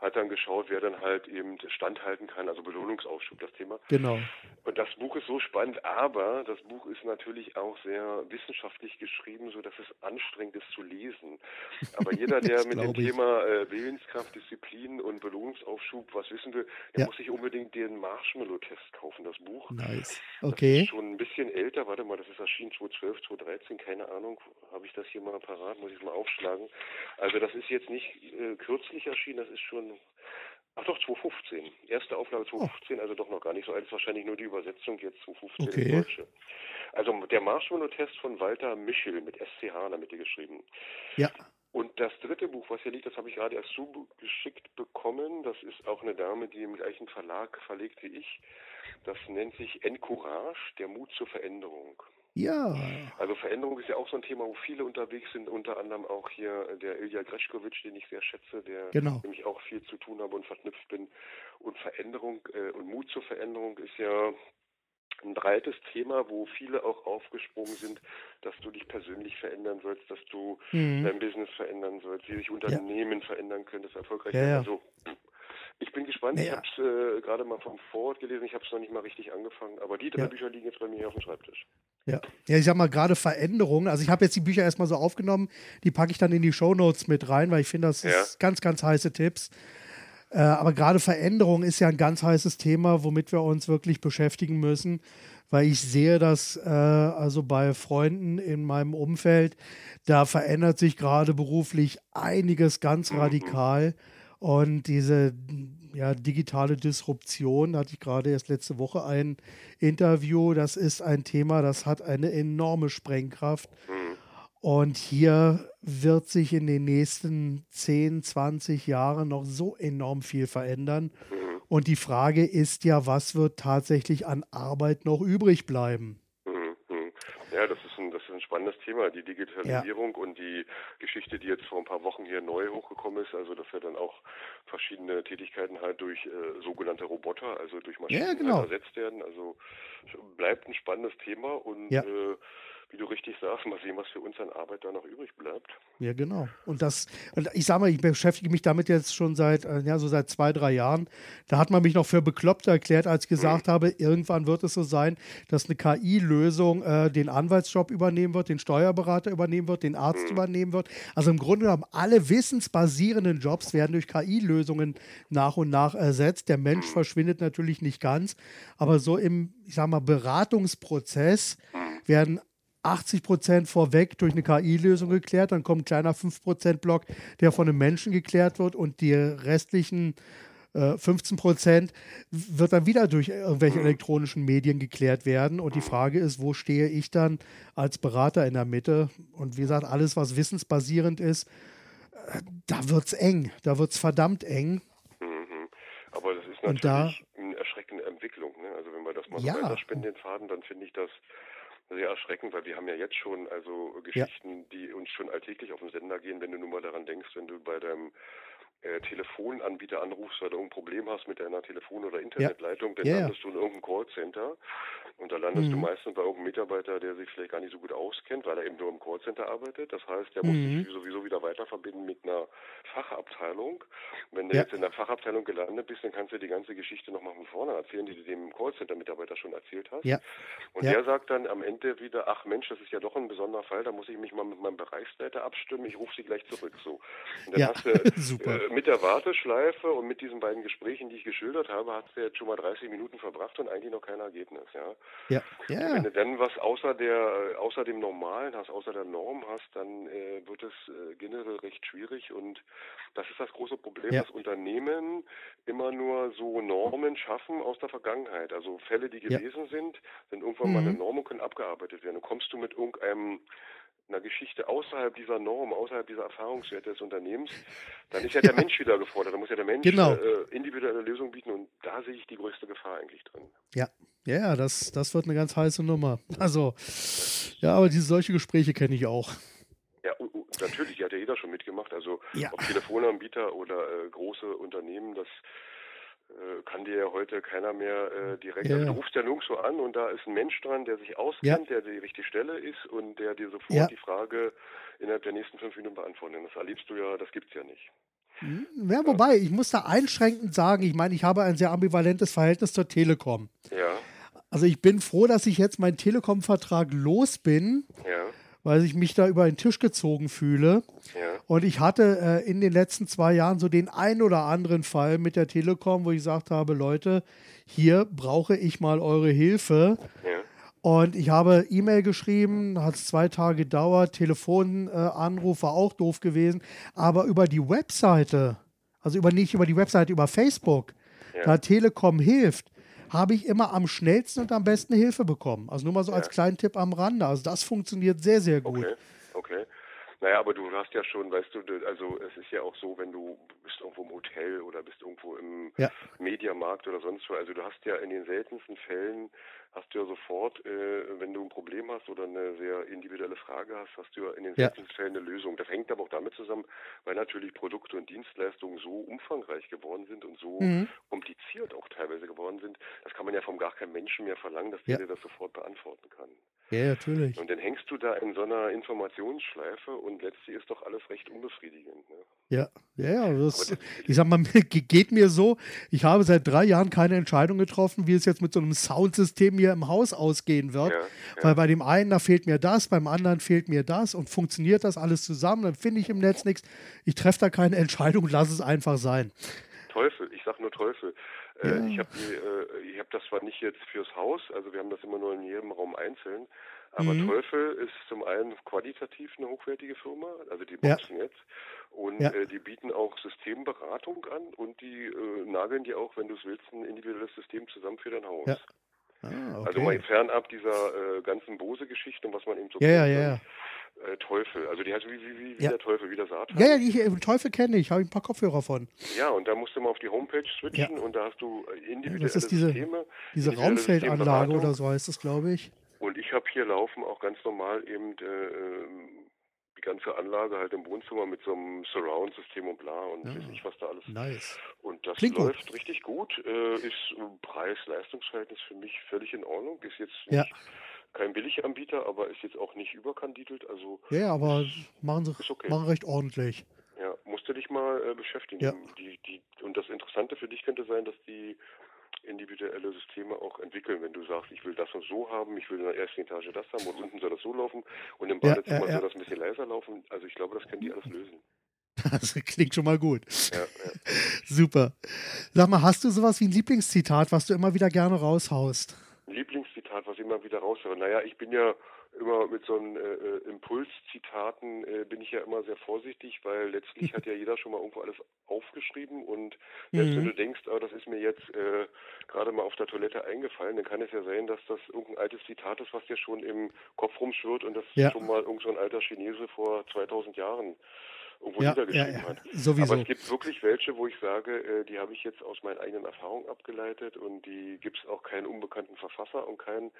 hat dann geschaut, wer dann halt eben standhalten kann, also Belohnungsaufschub, das Thema. Genau. Und das Buch ist so spannend, aber das Buch ist natürlich auch sehr wissenschaftlich geschrieben, so dass es anstrengend ist zu lesen. Aber jeder, der mit dem ich. Thema äh, Willenskraft, Disziplin und Belohnungsaufschub was wissen will, der ja. muss sich unbedingt den Marshmallow-Test kaufen, das Buch. Nice. Okay. Das ist schon ein bisschen älter, warte mal, das ist erschienen 2012, 2013, keine Ahnung, habe ich das hier mal parat, muss ich mal aufschlagen. Also das ist jetzt nicht äh, kürzlich erschienen, das ist schon Ach doch, 2015. Erste Auflage 2015, oh. also doch noch gar nicht so alt. Ist wahrscheinlich nur die Übersetzung jetzt 2015 okay. Deutsche. Also der Marshmallow-Test von Walter Michel mit SCH in der Mitte geschrieben. Ja. Und das dritte Buch, was hier liegt, das habe ich gerade erst zugeschickt bekommen. Das ist auch eine Dame, die im gleichen Verlag verlegt wie ich. Das nennt sich Encourage, der Mut zur Veränderung. Ja. Also Veränderung ist ja auch so ein Thema, wo viele unterwegs sind, unter anderem auch hier der Ilja Greschkovic, den ich sehr schätze, der genau. nämlich auch viel zu tun habe und verknüpft bin. Und Veränderung äh, und Mut zur Veränderung ist ja ein breites Thema, wo viele auch aufgesprungen sind, dass du dich persönlich verändern sollst, dass du mhm. dein Business verändern sollst, wie sich Unternehmen ja. verändern können, das erfolgreich ja, ja. Also ich bin gespannt. Ja. Ich habe es äh, gerade mal vom Vorort gelesen. Ich habe es noch nicht mal richtig angefangen. Aber die drei ja. Bücher liegen jetzt bei mir hier auf dem Schreibtisch. Ja, ja ich sag mal, gerade Veränderungen. Also, ich habe jetzt die Bücher erstmal so aufgenommen. Die packe ich dann in die Shownotes mit rein, weil ich finde, das ja. ist ganz, ganz heiße Tipps. Äh, aber gerade Veränderung ist ja ein ganz heißes Thema, womit wir uns wirklich beschäftigen müssen, weil ich sehe das äh, also bei Freunden in meinem Umfeld, da verändert sich gerade beruflich einiges ganz mhm. Und diese ja, digitale Disruption, da hatte ich gerade erst letzte Woche ein Interview, das ist ein Thema, das hat eine enorme Sprengkraft. Mhm. Und hier wird sich in den nächsten 10, 20 Jahren noch so enorm viel verändern. Mhm. Und die Frage ist ja, was wird tatsächlich an Arbeit noch übrig bleiben? Mhm. Ja, das spannendes Thema, die Digitalisierung ja. und die Geschichte, die jetzt vor ein paar Wochen hier neu hochgekommen ist, also dass ja dann auch verschiedene Tätigkeiten halt durch äh, sogenannte Roboter, also durch Maschinen ja, genau. halt ersetzt werden. Also bleibt ein spannendes Thema und ja. äh, wie du richtig sagst, mal sehen, was für uns an Arbeit da noch übrig bleibt. Ja, genau. Und das, und ich sage mal, ich beschäftige mich damit jetzt schon seit, äh, ja, so seit zwei, drei Jahren. Da hat man mich noch für bekloppt erklärt, als ich gesagt mhm. habe, irgendwann wird es so sein, dass eine KI-Lösung äh, den Anwaltsjob übernehmen wird, den Steuerberater übernehmen wird, den Arzt mhm. übernehmen wird. Also im Grunde genommen, alle wissensbasierenden Jobs werden durch KI-Lösungen nach und nach ersetzt. Der Mensch mhm. verschwindet natürlich nicht ganz, aber so im, ich sag mal, Beratungsprozess mhm. werden 80 Prozent vorweg durch eine KI-Lösung geklärt, dann kommt ein kleiner 5-Prozent-Block, der von einem Menschen geklärt wird und die restlichen äh, 15 Prozent wird dann wieder durch irgendwelche elektronischen Medien geklärt werden. Und die Frage ist, wo stehe ich dann als Berater in der Mitte? Und wie gesagt, alles, was wissensbasierend ist, äh, da wird es eng, da wird es verdammt eng. Mhm. Aber das ist natürlich da, eine erschreckende Entwicklung. Ne? Also wenn wir das mal ja. so weiterspinnen, den Faden, dann finde ich das sehr erschreckend, weil wir haben ja jetzt schon also Geschichten, ja. die uns schon alltäglich auf den Sender gehen, wenn du nur mal daran denkst, wenn du bei deinem äh, Telefonanbieter anrufst, weil du irgendein Problem hast mit deiner Telefon- oder Internetleitung, ja. dann yeah. landest du in irgendeinem Callcenter und da landest mhm. du meistens bei irgendeinem Mitarbeiter, der sich vielleicht gar nicht so gut auskennt, weil er eben nur im Callcenter arbeitet. Das heißt, der mhm. muss sich sowieso wieder weiter verbinden mit einer Fachabteilung. Wenn du ja. jetzt in der Fachabteilung gelandet bist, dann kannst du die ganze Geschichte nochmal von vorne erzählen, die du dem Callcenter-Mitarbeiter schon erzählt hast. Ja. Und der sagt dann am Ende wieder, ach Mensch, das ist ja doch ein besonderer Fall, da muss ich mich mal mit meinem Bereichsleiter abstimmen, ich rufe sie gleich zurück. So. Und dann hast du Super. Äh, mit der Warteschleife und mit diesen beiden Gesprächen, die ich geschildert habe, hast du jetzt schon mal 30 Minuten verbracht und eigentlich noch kein Ergebnis. Ja. Ja. ja. Wenn du dann was außer der, außer dem Normalen hast, außer der Norm hast, dann äh, wird es äh, generell recht schwierig und das ist das große Problem, ja. dass Unternehmen immer nur so Normen schaffen aus der Vergangenheit. Also Fälle, die gewesen ja. sind, sind irgendwann mhm. mal eine Norm und können abgearbeitet werden. Und kommst du mit irgendeinem einer Geschichte außerhalb dieser Norm, außerhalb dieser Erfahrungswerte des Unternehmens, dann ist ja der Mensch wieder gefordert. Da muss ja der Mensch genau. äh, individuelle Lösungen bieten und da sehe ich die größte Gefahr eigentlich drin. Ja, ja, das, das wird eine ganz heiße Nummer. Also, ja, aber diese solche Gespräche kenne ich auch. Ja, natürlich, die hat ja jeder schon mitgemacht. Also ja. ob Telefonanbieter oder äh, große Unternehmen, das kann dir ja heute keiner mehr äh, direkt. Ja. Also du rufst ja nirgendwo an und da ist ein Mensch dran, der sich auskennt, ja. der die richtige Stelle ist und der dir sofort ja. die Frage innerhalb der nächsten fünf Minuten beantwortet. Das erlebst du ja, das gibt es ja nicht. Hm, ja, wobei, ich muss da einschränkend sagen, ich meine, ich habe ein sehr ambivalentes Verhältnis zur Telekom. Ja. Also ich bin froh, dass ich jetzt meinen Telekom-Vertrag los bin. Ja weil ich mich da über den Tisch gezogen fühle. Ja. Und ich hatte äh, in den letzten zwei Jahren so den ein oder anderen Fall mit der Telekom, wo ich gesagt habe, Leute, hier brauche ich mal eure Hilfe. Ja. Und ich habe E-Mail geschrieben, hat es zwei Tage gedauert, Telefonanruf äh, war auch doof gewesen, aber über die Webseite also über nicht über die Webseite, über Facebook, Ja. da Telekom hilft, habe ich immer am schnellsten und am besten Hilfe bekommen. Also nur mal so als Ja. kleinen Tipp am Rande. Also das funktioniert sehr, sehr gut. Okay, okay. Naja, aber du hast ja schon, weißt du, also es ist ja auch so, wenn du bist irgendwo im Hotel oder bist irgendwo im Ja. Mediamarkt oder sonst wo, also du hast ja in den seltensten Fällen, hast du ja sofort, äh, wenn du ein Problem hast oder eine sehr individuelle Frage hast, hast du ja in den Ja. seltensten Fällen eine Lösung. Das hängt aber auch damit zusammen, weil natürlich Produkte und Dienstleistungen so umfangreich geworden sind und so Mhm. kompliziert auch teilweise geworden sind, das kann man ja vom gar keinem Menschen mehr verlangen, dass Ja. der dir das sofort beantworten kann. Ja, natürlich. Und dann hängst du da in so einer Informationsschleife und letztlich ist doch alles recht unbefriedigend. Ne? Ja, ja, ja. Das, ich sag mal, geht mir so, ich habe seit drei Jahren keine Entscheidung getroffen, wie es jetzt mit so einem Soundsystem hier im Haus ausgehen wird. Ja, Weil bei dem einen, da fehlt mir das, beim anderen fehlt mir das und funktioniert das alles zusammen, dann finde ich im Netz nichts. Ich treffe da keine Entscheidung, lass es einfach sein. Teufel, ich sag nur Teufel. Äh, Ja. Ich habe äh, ich hab das zwar nicht jetzt fürs Haus, also wir haben das immer nur in jedem Raum einzeln, aber Mhm. Teufel ist zum einen qualitativ eine hochwertige Firma, also die Ja. Boxen jetzt, und Ja. äh, die bieten auch Systemberatung an und die äh, nageln dir auch, wenn du es willst, ein individuelles System zusammen für dein Haus. Ja. Ah, Also mal okay. fernab dieser äh, ganzen Bose-Geschichten und was man eben so Ja, ja, kennt, ja, ja. Äh, Teufel, also die heißt wie, wie, wie, wie Ja. der Teufel, wie der Satan. Ja, ja, ich, äh, Teufel kenne ich, habe ich ein paar Kopfhörer von. Ja, und da musst du mal auf die Homepage switchen und da hast du äh, individuelle das ist diese- Systeme. Diese Raumfeldanlage oder so heißt es, glaube ich. Und ich habe hier laufen auch ganz normal eben äh, ähm, die ganze Anlage halt im Wohnzimmer mit so einem Surround-System und bla und Ja. weiß nicht, was da alles. Nice. Und das Klingt gut. läuft richtig gut. Äh, ist Preis-Leistungsverhältnis für mich völlig in Ordnung. Ist jetzt Ja. Kein Billiganbieter, aber ist jetzt auch nicht überkandidelt. Also Ja, aber machen sie okay. machen recht ordentlich. Ja, musst du dich mal äh, beschäftigen. Ja. Die, die, und das Interessante für dich könnte sein, dass die individuelle Systeme auch entwickeln, wenn du sagst, ich will das und so haben, ich will in der ersten Etage das haben und unten soll das so laufen und im Badezimmer ja, ja. soll das ein bisschen leiser laufen. Also ich glaube, das können die alles lösen. Das klingt schon mal gut. Ja, ja. Super. Sag mal, hast du sowas wie ein Lieblingszitat, was du immer wieder gerne raushaust? Lieblingszitat, was ich immer wieder raushöre. Naja, ich bin ja immer mit so einen äh, äh, Impulszitaten äh, bin ich ja immer sehr vorsichtig, weil letztlich hat ja jeder schon mal irgendwo alles aufgeschrieben und selbst wenn Mhm. du denkst, ah, das ist mir jetzt äh, gerade mal auf der Toilette eingefallen, dann kann es ja sein, dass das irgendein altes Zitat ist, was dir schon im Kopf rumschwirrt und das Ja. schon mal irgend so ein alter Chinese vor 2000 Jahren irgendwo Ja, niedergeschrieben ja, ja. hat. Sowieso. Aber es gibt wirklich welche, wo ich sage, äh, die habe ich jetzt aus meinen eigenen Erfahrungen abgeleitet und die gibt es auch keinen unbekannten Verfasser und keinen.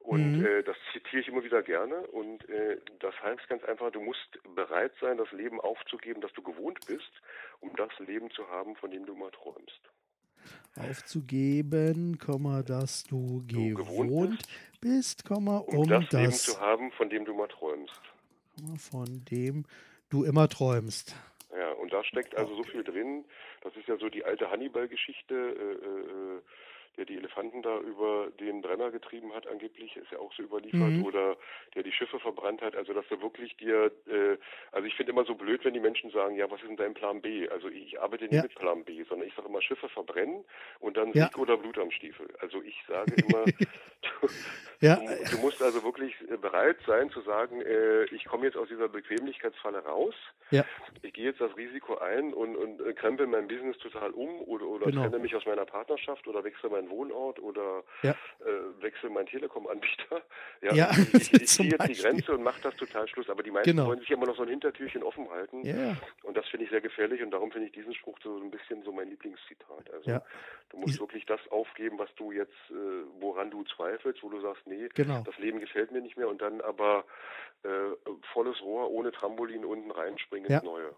Und Mhm. äh, das zitiere ich immer wieder gerne. Und äh, das heißt ganz einfach, du musst bereit sein, das Leben aufzugeben, das du gewohnt bist, um das Leben zu haben, von dem du mal träumst. Aufzugeben, Komma, dass du gewohnt gewohnt bist, Komma, Um, um das, Leben das zu haben, von dem du mal träumst. Von dem du immer träumst. Ja, und da steckt also so viel drin. Das ist ja so die alte Hannibal-Geschichte, äh, äh, der die Elefanten da über den Brenner getrieben hat, angeblich, ist ja auch so überliefert, Mhm. oder der die Schiffe verbrannt hat. Also, dass du wirklich dir, äh, also ich finde immer so blöd, wenn die Menschen sagen, ja, was ist denn dein Plan B? Also, ich arbeite nicht Ja. mit Plan B, sondern ich sage immer Schiffe verbrennen und dann Ja. Sieg oder Blut am Stiefel. Also, ich sage immer, Ja, du, du musst also wirklich äh, bereit sein zu sagen, äh, ich komme jetzt aus dieser Bequemlichkeitsfalle raus ja, ich gehe jetzt das Risiko ein und, und äh, krempel mein Business total um oder, oder Genau. trenne mich aus meiner Partnerschaft oder wechsle meinen Wohnort oder Ja. äh, wechsle meinen Telekom-Anbieter. Ja, Ja, ich, ich, ich ziehe jetzt die. Grenze und mache das total Schluss. Aber die meisten Genau. wollen sich immer noch so ein Hintertürchen offen halten. ja. Und das finde ich sehr gefährlich und darum finde ich diesen Spruch so ein bisschen so mein Lieblingszitat. Also du musst Ich- wirklich das aufgeben, was du jetzt, äh, woran du zweifelst, wo du sagst, nee, Genau. das Leben gefällt mir nicht mehr und dann aber äh, volles Rohr ohne Trampolin unten reinspringen Ja. ins Neue.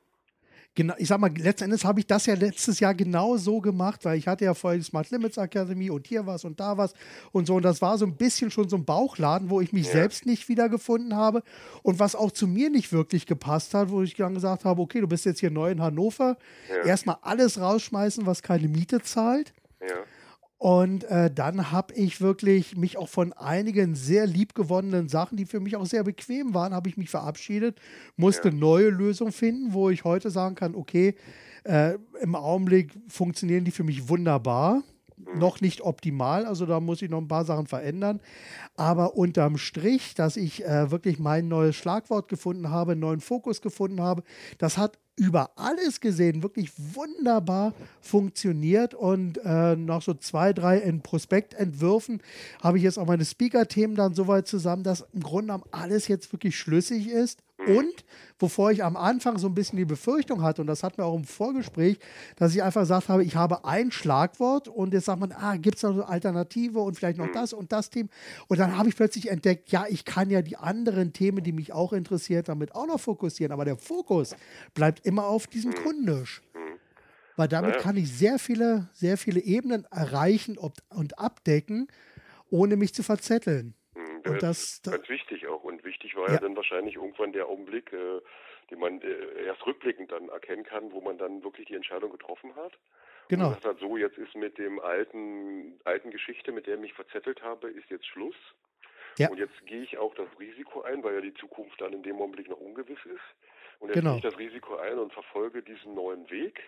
Genau, ich sag mal, letzten Endes habe ich das ja letztes Jahr genau so gemacht, weil ich hatte ja vorher die Smart Limits Akademie und hier was und da was und so. Und das war so ein bisschen schon so ein Bauchladen, wo ich mich Ja. selbst nicht wiedergefunden habe und was auch zu mir nicht wirklich gepasst hat, wo ich dann gesagt habe, okay, du bist jetzt hier neu in Hannover, Ja. erstmal alles rausschmeißen, was keine Miete zahlt. Ja. Und äh, dann habe ich wirklich mich auch von einigen sehr liebgewonnenen Sachen, die für mich auch sehr bequem waren, habe ich mich verabschiedet, musste Ja. neue Lösungen finden, wo ich heute sagen kann, okay, äh, im Augenblick funktionieren die für mich wunderbar. mhm. noch nicht optimal, also da muss ich noch ein paar Sachen verändern. Aber unterm Strich, dass ich äh, wirklich mein neues Schlagwort gefunden habe, einen neuen Fokus gefunden habe, das hat über alles gesehen wirklich wunderbar funktioniert. Und äh, nach so zwei, drei in Prospektentwürfen habe ich jetzt auch meine Speaker-Themen dann soweit zusammen, dass im Grunde genommen alles jetzt wirklich schlüssig ist und wovor ich am Anfang so ein bisschen die Befürchtung hatte, und das hatten wir auch im Vorgespräch, dass ich einfach gesagt habe, ich habe ein Schlagwort und jetzt sagt man, ah, gibt es noch eine Alternative und vielleicht noch das und das Thema. Und dann habe ich plötzlich entdeckt, ja, ich kann ja die anderen Themen, die mich auch interessiert, damit auch noch fokussieren. Aber der Fokus bleibt immer auf diesem Kundisch. Weil damit kann ich sehr viele, sehr viele Ebenen erreichen und abdecken, ohne mich zu verzetteln. Und das, das ganz wichtig auch. Und wichtig war ja, ja dann wahrscheinlich irgendwann der Augenblick, äh, den man äh, erst rückblickend dann erkennen kann, wo man dann wirklich die Entscheidung getroffen hat. Genau. Und hat, so, jetzt ist mit dem alten, alten Geschichte, mit der ich mich verzettelt habe, ist jetzt Schluss. Ja. Und jetzt gehe ich auch das Risiko ein, weil ja die Zukunft dann in dem Augenblick noch ungewiss ist. Und jetzt genau. gehe ich das Risiko ein und verfolge diesen neuen Weg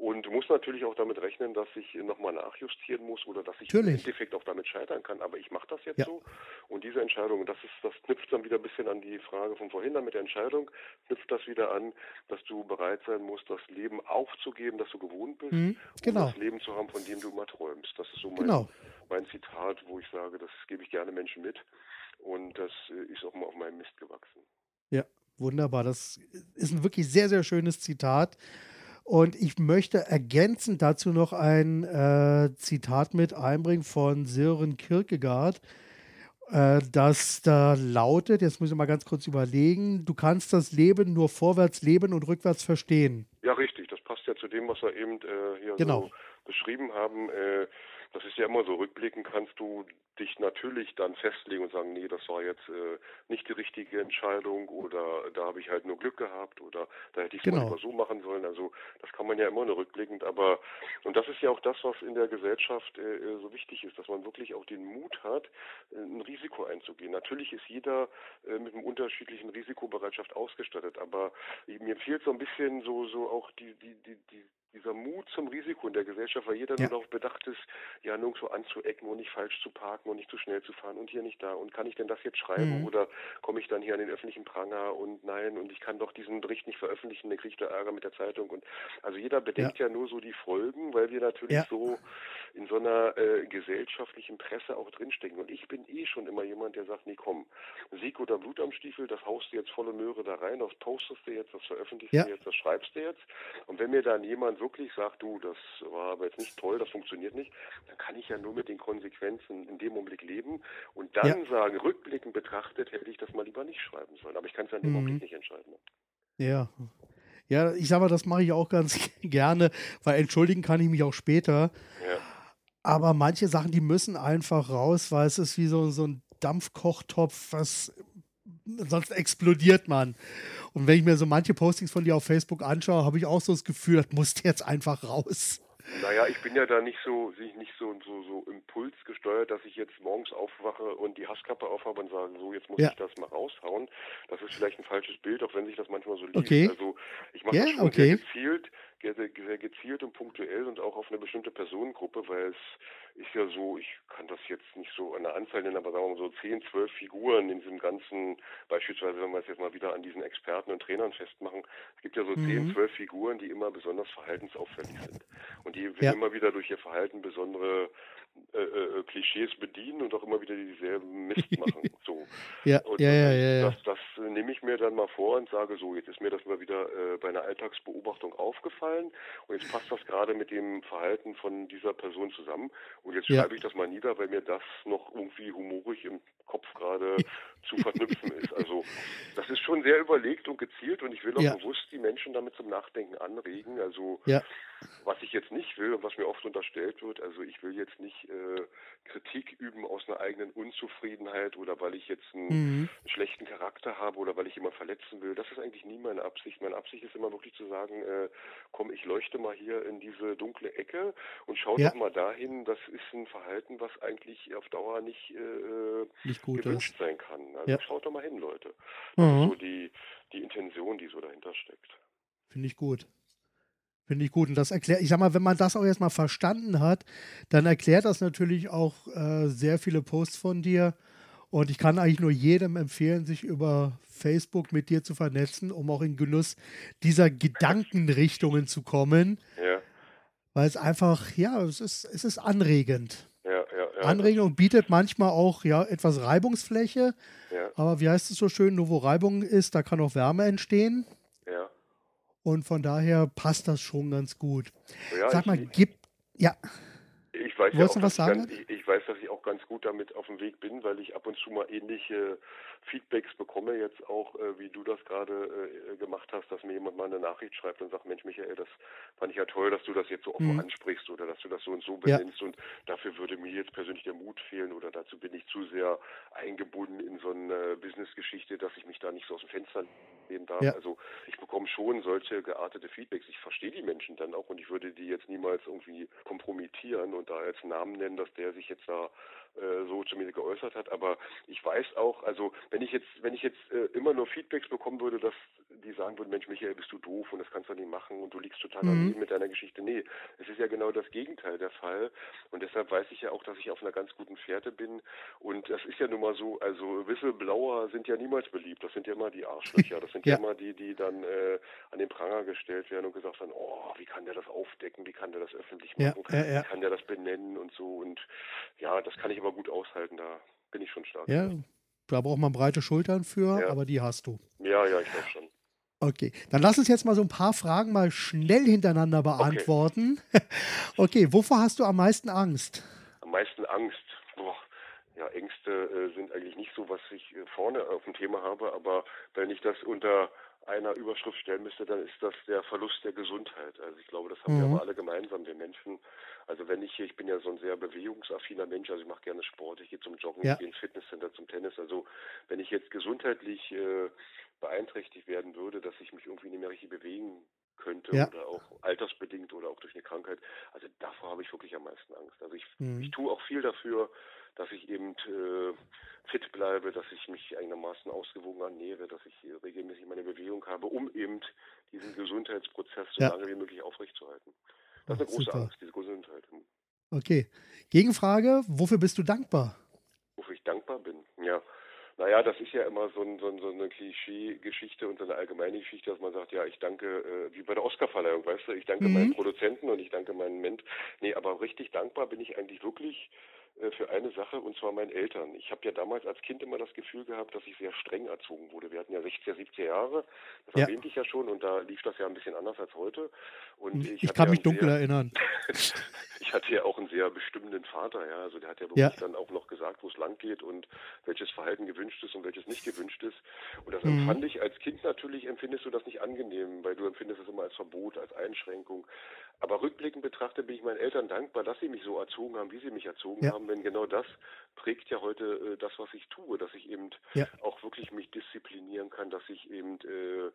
und muss natürlich auch damit rechnen, dass ich nochmal nachjustieren muss oder dass ich natürlich. im Endeffekt auch damit scheitern kann. Aber ich mache das jetzt ja. so. Und diese Entscheidung, das ist, das knüpft dann wieder ein bisschen an die Frage von vorhin dann mit der Entscheidung, knüpft das wieder an, dass du bereit sein musst, das Leben aufzugeben, das du gewohnt bist, mhm, genau. um das Leben zu haben, von dem du immer träumst. Das ist so mein, genau. mein Zitat, wo ich sage, das gebe ich gerne Menschen mit. Und das äh, ist auch mal auf meinem Mist gewachsen. Ja, wunderbar. Das ist ein wirklich sehr, sehr schönes Zitat. Und ich möchte ergänzend dazu noch ein äh, Zitat mit einbringen von Sören Kierkegaard, äh, das da lautet, jetzt muss ich mal ganz kurz überlegen, du kannst das Leben nur vorwärts leben und rückwärts verstehen. Ja, richtig, das passt ja zu dem, was wir eben äh, hier genau. so beschrieben haben. Äh, das ist ja immer so, rückblicken kannst du dich natürlich dann festlegen und sagen, nee, das war jetzt äh, nicht die richtige Entscheidung oder da habe ich halt nur Glück gehabt oder da hätte ich es genau. mal so machen sollen. Also das kann man ja immer nur rückblickend, aber und das ist ja auch das, was in der Gesellschaft äh, äh so wichtig ist, dass man wirklich auch den Mut hat, äh, ein Risiko einzugehen. Natürlich ist jeder äh, mit einem unterschiedlichen Risikobereitschaft ausgestattet, aber mir fehlt so ein bisschen so so auch die die die die dieser Mut zum Risiko in der Gesellschaft, weil jeder ja. nur darauf bedacht ist, ja nirgendwo anzuecken und nicht falsch zu parken und nicht zu schnell zu fahren und hier nicht da. Und kann ich denn das jetzt schreiben mhm. oder komme ich dann hier an den öffentlichen Pranger und nein und ich kann doch diesen Bericht nicht veröffentlichen, dann kriege ich da Ärger mit der Zeitung. Und also jeder bedenkt ja, ja nur so die Folgen, weil wir natürlich ja. so in so einer äh, gesellschaftlichen Presse auch drinstecken. Und ich bin eh schon immer jemand, der sagt, nee komm, Sieg oder Blut am Stiefel, das haust du jetzt volle Möhre da rein, das postest du jetzt, das veröffentlichst du jetzt, das schreibst du jetzt. Und wenn mir dann jemand wirklich sagt, du, das war aber jetzt nicht toll, das funktioniert nicht, dann kann ich ja nur mit den Konsequenzen in dem Augenblick leben und dann ja. sagen, rückblickend betrachtet, hätte ich das mal lieber nicht schreiben sollen. Aber ich kann es ja in dem mhm. Augenblick nicht entscheiden. Ja. Ja, ich sage mal, das mache ich auch ganz gerne, weil entschuldigen kann ich mich auch später. Ja. Aber manche Sachen, die müssen einfach raus, weil es ist wie so, so ein Dampfkochtopf, was sonst explodiert man. Und wenn ich mir so manche Postings von dir auf Facebook anschaue, habe ich auch so das Gefühl, das muss jetzt einfach raus. Naja, ich bin ja da nicht so, nicht so, so, so impulsgesteuert, dass ich jetzt morgens aufwache und die Hasskappe aufhabe und sage, so, jetzt muss ja. ich das mal raushauen. Das ist vielleicht ein falsches Bild, auch wenn sich das manchmal so liest. Okay. Also ich mache yeah, das schon okay. sehr gezielt, sehr, sehr gezielt und punktuell und auch auf eine bestimmte Personengruppe, weil es ist ja so, ich kann das jetzt nicht so an der Anzahl nennen, aber sagen wir mal so 10, 12 Figuren in diesem ganzen, beispielsweise wenn wir es jetzt mal wieder an diesen Experten und Trainern festmachen, es gibt ja so mhm. 10, 12 Figuren, die immer besonders verhaltensauffällig sind und die ja. immer wieder durch ihr Verhalten besondere äh, äh, Klischees bedienen und auch immer wieder dieselben Mist machen. So. ja, und, ja, ja, ja, Das, das nehme ich mir dann mal vor und sage so, jetzt ist mir das mal wieder äh, bei einer Alltagsbeobachtung aufgefallen und jetzt passt das gerade mit dem Verhalten von dieser Person zusammen und jetzt schreibe ich das mal nieder, weil mir das noch irgendwie humorig im Kopf gerade zu verknüpfen ist. Also das ist schon sehr überlegt und gezielt und ich will auch bewusst die Menschen damit zum Nachdenken anregen. Also was ich jetzt nicht will und was mir oft unterstellt wird, also ich will jetzt nicht äh, Kritik üben aus einer eigenen Unzufriedenheit oder weil ich jetzt einen, mhm. schlechten Charakter habe oder weil ich jemand verletzen will. Das ist eigentlich nie meine Absicht. Meine Absicht ist immer wirklich zu sagen, äh, komm, ich leuchte mal hier in diese dunkle Ecke und schau ja. doch mal dahin, das ist ein Verhalten, was eigentlich auf Dauer nicht, äh, nicht gut gewünscht ist. sein kann. Also ja. schaut doch mal hin, Leute. Das mhm. ist so die, die Intention, die so dahinter steckt. Finde ich gut. Finde ich gut. Und das erklärt, ich sag mal, wenn man das auch erstmal verstanden hat, dann erklärt das natürlich auch äh, sehr viele Posts von dir. Und ich kann eigentlich nur jedem empfehlen, sich über Facebook mit dir zu vernetzen, um auch in Genuss dieser Gedankenrichtungen zu kommen. Ja. Weil es einfach, ja, es ist, es ist anregend. Ja, ja, ja. Anregend und bietet manchmal auch ja, etwas Reibungsfläche. Ja, Aber wie heißt es so schön, nur wo Reibung ist, da kann auch Wärme entstehen. Und von daher passt das schon ganz gut. ja Sag mal, gibt, ja, Ich weiß, ja auch, du was dass ich sagen? ganz, ich, ich weiß, dass ich auch ganz gut damit auf dem Weg bin, weil ich ab und zu mal ähnliche Feedbacks bekomme, jetzt auch, äh, wie du das gerade äh, gemacht hast, dass mir jemand mal eine Nachricht schreibt und sagt, Mensch, Michael, das fand ich ja toll, dass du das jetzt so offen Mhm. ansprichst oder dass du das so und so Ja. benennst und dafür würde mir jetzt persönlich der Mut fehlen oder dazu bin ich zu sehr eingebunden in so eine Businessgeschichte, dass ich mich da nicht so aus dem Fenster nehmen darf. Ja. Also ich bekomme schon solche geartete Feedbacks. Ich verstehe die Menschen dann auch und ich würde die jetzt niemals irgendwie kompromittieren und da als Namen nennen, dass der sich jetzt da äh, so zu mir geäußert hat. Aber ich weiß auch, also wenn ich jetzt, wenn ich jetzt äh, immer nur Feedbacks bekommen würde, dass die sagen würden, Mensch, Michael, bist du doof und das kannst du nicht machen und du liegst total Mhm. mit deiner Geschichte. Nee, es ist ja genau das Gegenteil der Fall. Und deshalb weiß ich ja auch, dass ich auf einer ganz guten Fährte bin. Und das ist ja nun mal so, also Whistleblower sind ja niemals beliebt. Das sind ja immer die Arschlöcher. Das sind ja, Ja. immer die, die dann äh, an den Pranger gestellt werden und gesagt haben, oh, wie kann der das aufdecken, wie kann der das öffentlich Ja, machen, ja, ja. wie kann der das benennen und so. Und ja, das kann ich aber gut aushalten, da bin ich schon stark. ja, da braucht man breite Schultern für, Ja. aber die hast du. Ja, ja, ich glaube schon. Okay, dann lass uns jetzt mal so ein paar Fragen mal schnell hintereinander beantworten. Okay, wovor hast du am meisten Angst? Am meisten Angst. Ja, Ängste äh, sind eigentlich nicht so, was ich äh, vorne auf dem Thema habe, aber wenn ich das unter einer Überschrift stellen müsste, dann ist das der Verlust der Gesundheit. Also ich glaube, das haben wir Mhm. aber alle gemeinsam, wir Menschen. Also wenn ich, ich bin ja so ein sehr bewegungsaffiner Mensch, also ich mache gerne Sport, ich gehe zum Joggen, Ja. ich gehe ins Fitnesscenter, zum Tennis. Also wenn ich jetzt gesundheitlich äh, beeinträchtigt werden würde, dass ich mich irgendwie nicht mehr richtig bewegen könnte Ja. oder auch altersbedingt oder auch durch eine Krankheit, also davor habe ich wirklich am meisten Angst. Also ich, Mhm. ich tue auch viel dafür, dass ich eben äh, fit bleibe, dass ich mich einigermaßen ausgewogen ernähre, dass ich äh, regelmäßig meine Bewegung habe, um eben diesen Gesundheitsprozess so Ja. lange wie möglich aufrechtzuerhalten. Das ist eine große super. Angst, diese Gesundheit. Okay, Gegenfrage, wofür bist du dankbar? wofür ich dankbar bin. Ja, naja, das ist ja immer so, ein, so, ein, so eine Klischee-Geschichte und so eine allgemeine Geschichte, dass man sagt, ja, ich danke, äh, wie bei der Oscarverleihung, weißt du, ich danke Mhm. meinen Produzenten und ich danke meinen Ment. Nee, aber richtig dankbar bin ich eigentlich wirklich äh, für eine Sache und zwar meinen Eltern. Ich habe ja damals als Kind immer das Gefühl gehabt, dass ich sehr streng erzogen wurde. Wir hatten ja 60er, 70er Jahre, das Ja. erwähnte ich ja schon und da lief das ja ein bisschen anders als heute. Und ich, Ich hatte kann ja mich dunkel sehr- erinnern. ich hatte ja auch einen sehr bestimmenden Vater, ja. Also der hat ja Ja. wirklich dann auch noch gesagt, wo es lang geht und welches Verhalten gewünscht ist und welches nicht gewünscht ist. Und das Mhm. empfand ich als Kind natürlich, empfindest du das nicht angenehm, weil du empfindest es immer als Verbot, als Einschränkung. Aber rückblickend betrachtet bin ich meinen Eltern dankbar, dass sie mich so erzogen haben, wie sie mich erzogen Ja. haben, denn genau das prägt ja heute äh, das, was ich tue, dass ich eben Ja. auch wirklich mich disziplinieren kann, dass ich eben äh,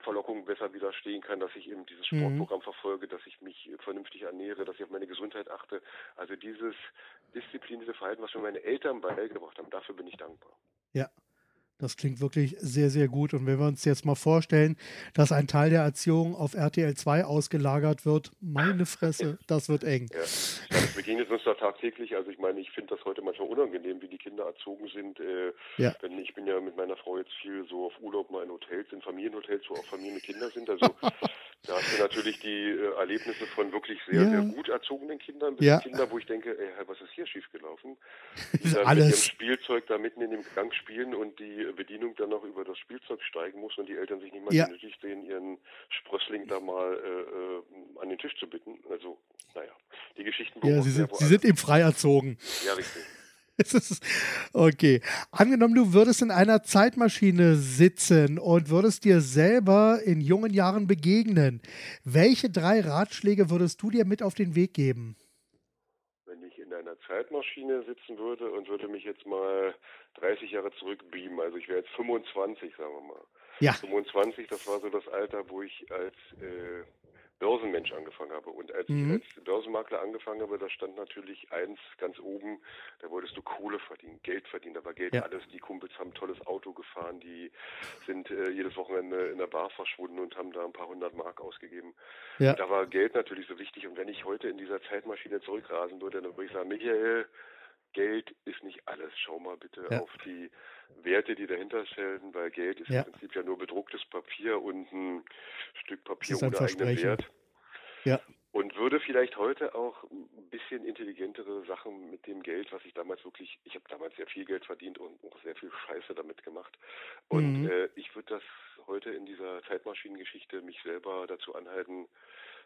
Verlockungen besser widerstehen kann, dass ich eben dieses Mhm. Sportprogramm verfolge, dass ich mich vernünftig ernähre, dass ich auf meine Gesundheit achte. Also dieses disziplinierte Verhalten, was mir meine Eltern beigebracht haben, dafür bin ich dankbar. Ja, das klingt wirklich sehr, sehr gut. Und wenn wir uns jetzt mal vorstellen, dass ein Teil der Erziehung auf RTL 2 ausgelagert wird, meine Fresse, das wird eng. Ja, ja das begegnet uns da tagtäglich. Also ich meine, ich finde das heute manchmal unangenehm, wie die Kinder erzogen sind. Äh, Ja. Denn ich bin ja mit meiner Frau jetzt viel so auf Urlaub mal in Hotels, in Familienhotels, wo auch Familien mit Kindern sind. Also da hast du natürlich die äh, Erlebnisse von wirklich sehr, Ja. sehr gut erzogenen Kindern bis Ja. Kinder, wo ich denke, ey, was ist hier schiefgelaufen? Die dann mit ihrem alles. Spielzeug da mitten in dem Gang spielen und die Bedienung dann noch über das Spielzeug steigen muss und die Eltern sich nicht mal Ja. genötigt sehen, ihren Sprössling da mal äh, äh, an den Tisch zu bitten. Also, naja, die Geschichten Ja, sie sind, sie sind eben frei erzogen. Ja, richtig. Okay. Angenommen, du würdest in einer Zeitmaschine sitzen und würdest dir selber in jungen Jahren begegnen. Welche drei Ratschläge würdest du dir mit auf den Weg geben? Wenn ich in einer Zeitmaschine sitzen würde und würde mich jetzt mal 30 Jahre zurückbeamen, also ich wäre jetzt 25, sagen wir mal. Ja. 25, das war so das Alter, wo ich als äh, Börsenmensch angefangen habe. Und als mhm. ich als Börsenmakler angefangen habe, da stand natürlich eins ganz oben, da wolltest du Kohle verdienen, Geld verdienen, da war Geld ja. alles. Die Kumpels haben ein tolles Auto gefahren, die sind äh, jedes Wochenende in der Bar verschwunden und haben da ein paar hundert Mark ausgegeben. Ja. Da war Geld natürlich so wichtig. Und wenn ich heute in dieser Zeitmaschine zurückrasen würde, dann würde ich sagen, Michael, Geld ist nicht alles. Schau mal bitte ja. auf die Werte, die dahinter stellen, weil Geld ist ja. im Prinzip ja nur bedrucktes Papier und ein Stück Papier ohne eigenen Wert. Ja. Und würde vielleicht heute auch ein bisschen intelligentere Sachen mit dem Geld, was ich damals wirklich, ich habe damals sehr viel Geld verdient und auch sehr viel Scheiße damit gemacht. Und mhm. äh, ich würde das heute in dieser Zeitmaschinengeschichte mich selber dazu anhalten,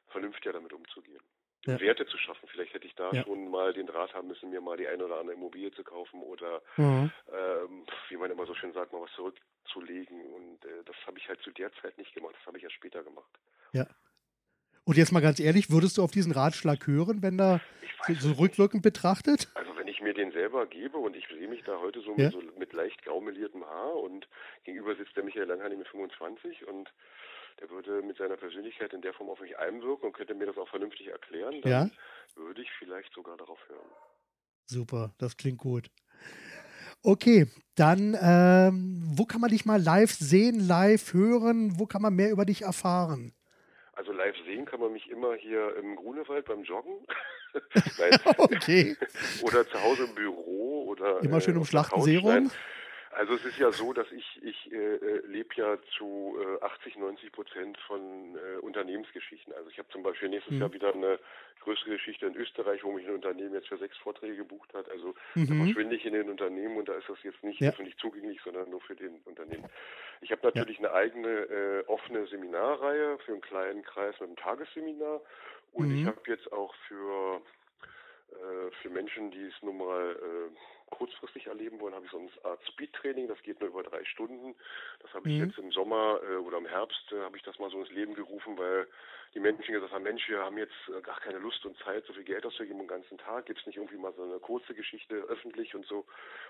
vernünftiger damit umzugehen ja. Werte zu schaffen. Vielleicht hätte ich da ja. schon mal den Draht haben müssen, mir mal die eine oder andere Immobilie zu kaufen oder, mhm. ähm, wie man immer so schön sagt, mal was zurückzulegen. Und äh, das habe ich halt zu der Zeit nicht gemacht. Das habe ich ja später gemacht. Ja. Und jetzt mal ganz ehrlich, würdest du auf diesen Ratschlag hören, wenn da so, so rückwirkend betrachtet? Also wenn ich mir den selber gebe und ich sehe mich da heute so, ja. mit, so mit leicht graumeliertem Haar und gegenüber sitzt der Michael Langhani mit 25 und der würde mit seiner Persönlichkeit in der Form auf mich einwirken und könnte mir das auch vernünftig erklären, dann ja? würde ich vielleicht sogar darauf hören. Super, das klingt gut. Okay, dann ähm, wo kann man dich mal live sehen, live hören? Wo kann man mehr über dich erfahren? Also live sehen kann man mich immer hier im Grunewald beim Joggen. okay. oder zu Hause im Büro oder immer schön um äh, Schlachtensee rum. Also es ist ja so, dass ich, ich äh, äh lebe ja zu äh, 80, 90 Prozent von äh, Unternehmensgeschichten. Also ich habe zum Beispiel nächstes mhm. Jahr wieder eine größere Geschichte in Österreich, wo mich ein Unternehmen jetzt für sechs Vorträge gebucht hat. Also mhm. da verschwinde ich in den Unternehmen und da ist das jetzt nicht ja. öffentlich zugänglich, sondern nur für den Unternehmen. Ich habe natürlich ja. eine eigene äh, offene Seminarreihe für einen kleinen Kreis mit einem Tagesseminar und mhm. ich habe jetzt auch für äh, für Menschen, die es nun mal äh, kurzfristig erleben wollen, habe ich so eine Art Speed-Training, das geht nur über drei Stunden. Das habe ich mhm. jetzt im Sommer äh, oder im Herbst, äh, habe ich das mal so ins Leben gerufen, weil die Menschen gesagt haben, Mensch, wir haben jetzt äh, gar keine Lust und Zeit, so viel Geld auszugeben den ganzen Tag. Gibt es nicht irgendwie mal so eine kurze Geschichte öffentlich und so.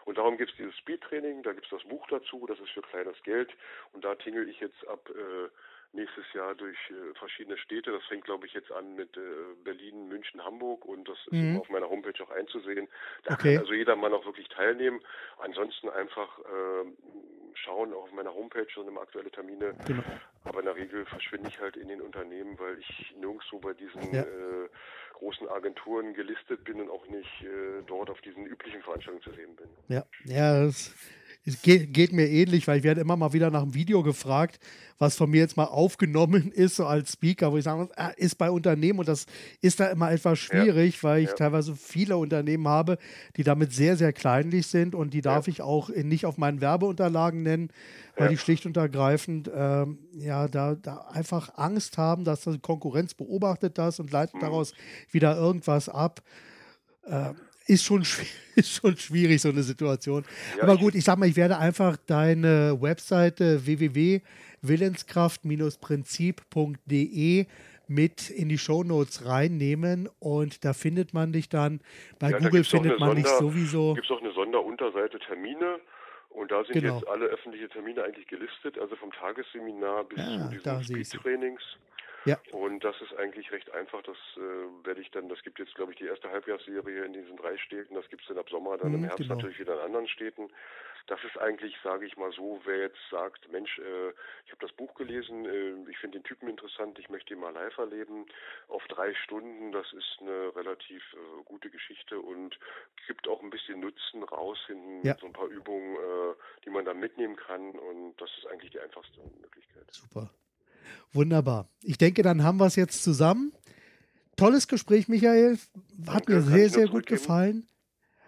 Und darum gibt es dieses Speed-Training, da gibt es das Buch dazu, das ist für kleines Geld. Und da tingle ich jetzt ab äh, nächstes Jahr durch äh, verschiedene Städte. Das fängt, glaube ich, jetzt an mit äh, Berlin, München, Hamburg und das ist mhm. auf meiner Homepage auch einzusehen. Da okay. kann also jeder mal auch wirklich teilnehmen. Ansonsten einfach äh, schauen auf meiner Homepage und immer aktuelle Termine. Genau. Aber in der Regel verschwinde ich halt in den Unternehmen, weil ich nirgendwo bei diesen ja. äh, großen Agenturen gelistet bin und auch nicht äh, dort auf diesen üblichen Veranstaltungen zu sehen bin. Ja, ja, das es geht, geht, mir ähnlich, weil ich werde immer mal wieder nach einem Video gefragt, was von mir jetzt mal aufgenommen ist, so als Speaker, wo ich sage, äh, ist bei Unternehmen und das ist da immer etwas schwierig, ja. weil ich ja. teilweise viele Unternehmen habe, die damit sehr, sehr kleinlich sind und die darf ja. ich auch nicht auf meinen Werbeunterlagen nennen, weil die schlicht und ergreifend ähm, ja da, da einfach Angst haben, dass die Konkurrenz beobachtet das und leitet mhm. daraus wieder irgendwas ab. Ähm, ist schon, ist schon schwierig, so eine Situation. Ja, Aber gut, ich sag mal, ich werde einfach deine Webseite www.willenskraft-prinzip.de mit in die Shownotes reinnehmen und da findet man dich dann. Bei ja, Google findet man Sonder, dich sowieso. Gibt es auch eine Sonderunterseite Termine und da sind genau. jetzt alle öffentlichen Termine eigentlich gelistet, also vom Tagesseminar bis ja, zu diesen Speed-Trainings. Ja. Und das ist eigentlich recht einfach. Das äh, werde ich dann, das gibt jetzt, glaube ich, die erste Halbjahrsserie in diesen drei Städten. Das gibt es dann ab Sommer, dann mhm, im Herbst genau. natürlich wieder in anderen Städten. Das ist eigentlich, sage ich mal so, wer jetzt sagt, Mensch, äh, ich habe das Buch gelesen, äh, ich finde den Typen interessant, ich möchte ihn mal live erleben, auf drei Stunden, das ist eine relativ äh, gute Geschichte und gibt auch ein bisschen Nutzen raus, hinten ja. so ein paar Übungen, äh, die man dann mitnehmen kann und das ist eigentlich die einfachste Möglichkeit. Super. Wunderbar. Ich denke, dann haben wir es jetzt zusammen. Tolles Gespräch, Michael. Hat Danke, mir sehr, sehr gut gefallen.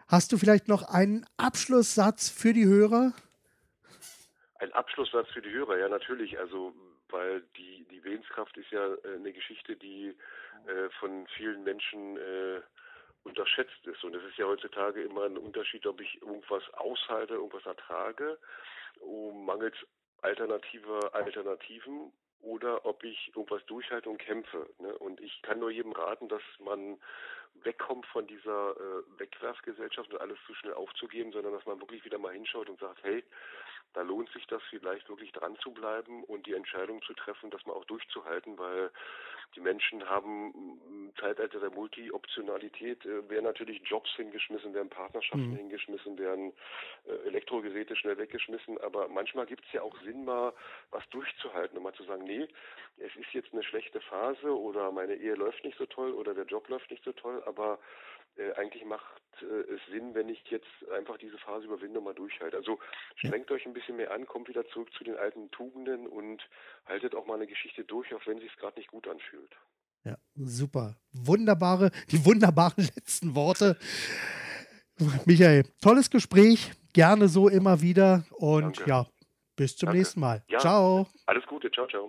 Hast du vielleicht noch einen Abschlusssatz für die Hörer? Ein Abschlusssatz für die Hörer, ja natürlich. Also weil die, die Willenskraft ist ja äh, eine Geschichte, die äh, von vielen Menschen äh, unterschätzt ist. Und es ist ja heutzutage immer ein Unterschied, ob ich irgendwas aushalte, irgendwas ertrage, um mangels alternativer Alternativen oder ob ich irgendwas durchhalte und kämpfe. Ne? Und ich kann nur jedem raten, dass man wegkommt von dieser äh, Wegwerfgesellschaft und alles zu schnell aufzugeben, sondern dass man wirklich wieder mal hinschaut und sagt, hey, da lohnt sich das vielleicht wirklich dran zu bleiben und die Entscheidung zu treffen, das mal auch durchzuhalten, weil die Menschen haben im Zeitalter der Multi-Optionalität, äh, werden natürlich Jobs hingeschmissen, werden Partnerschaften mhm. hingeschmissen, werden äh, Elektrogeräte schnell weggeschmissen, aber manchmal gibt es ja auch Sinn, mal was durchzuhalten und mal zu sagen, nee, es ist jetzt eine schlechte Phase oder meine Ehe läuft nicht so toll oder der Job läuft nicht so toll, aber äh, eigentlich macht äh, es Sinn, wenn ich jetzt einfach diese Phase überwinde und mal durchhalte. Also strengt ja. euch ein bisschen mehr an, kommt wieder zurück zu den alten Tugenden und haltet auch mal eine Geschichte durch, auch wenn es sich gerade nicht gut anfühlt. Ja, super. Wunderbare, die wunderbaren letzten Worte. Michael, tolles Gespräch. Gerne so immer wieder. Und Danke. ja, bis zum Danke. nächsten Mal. Ja, ciao. Alles Gute. Ciao, ciao.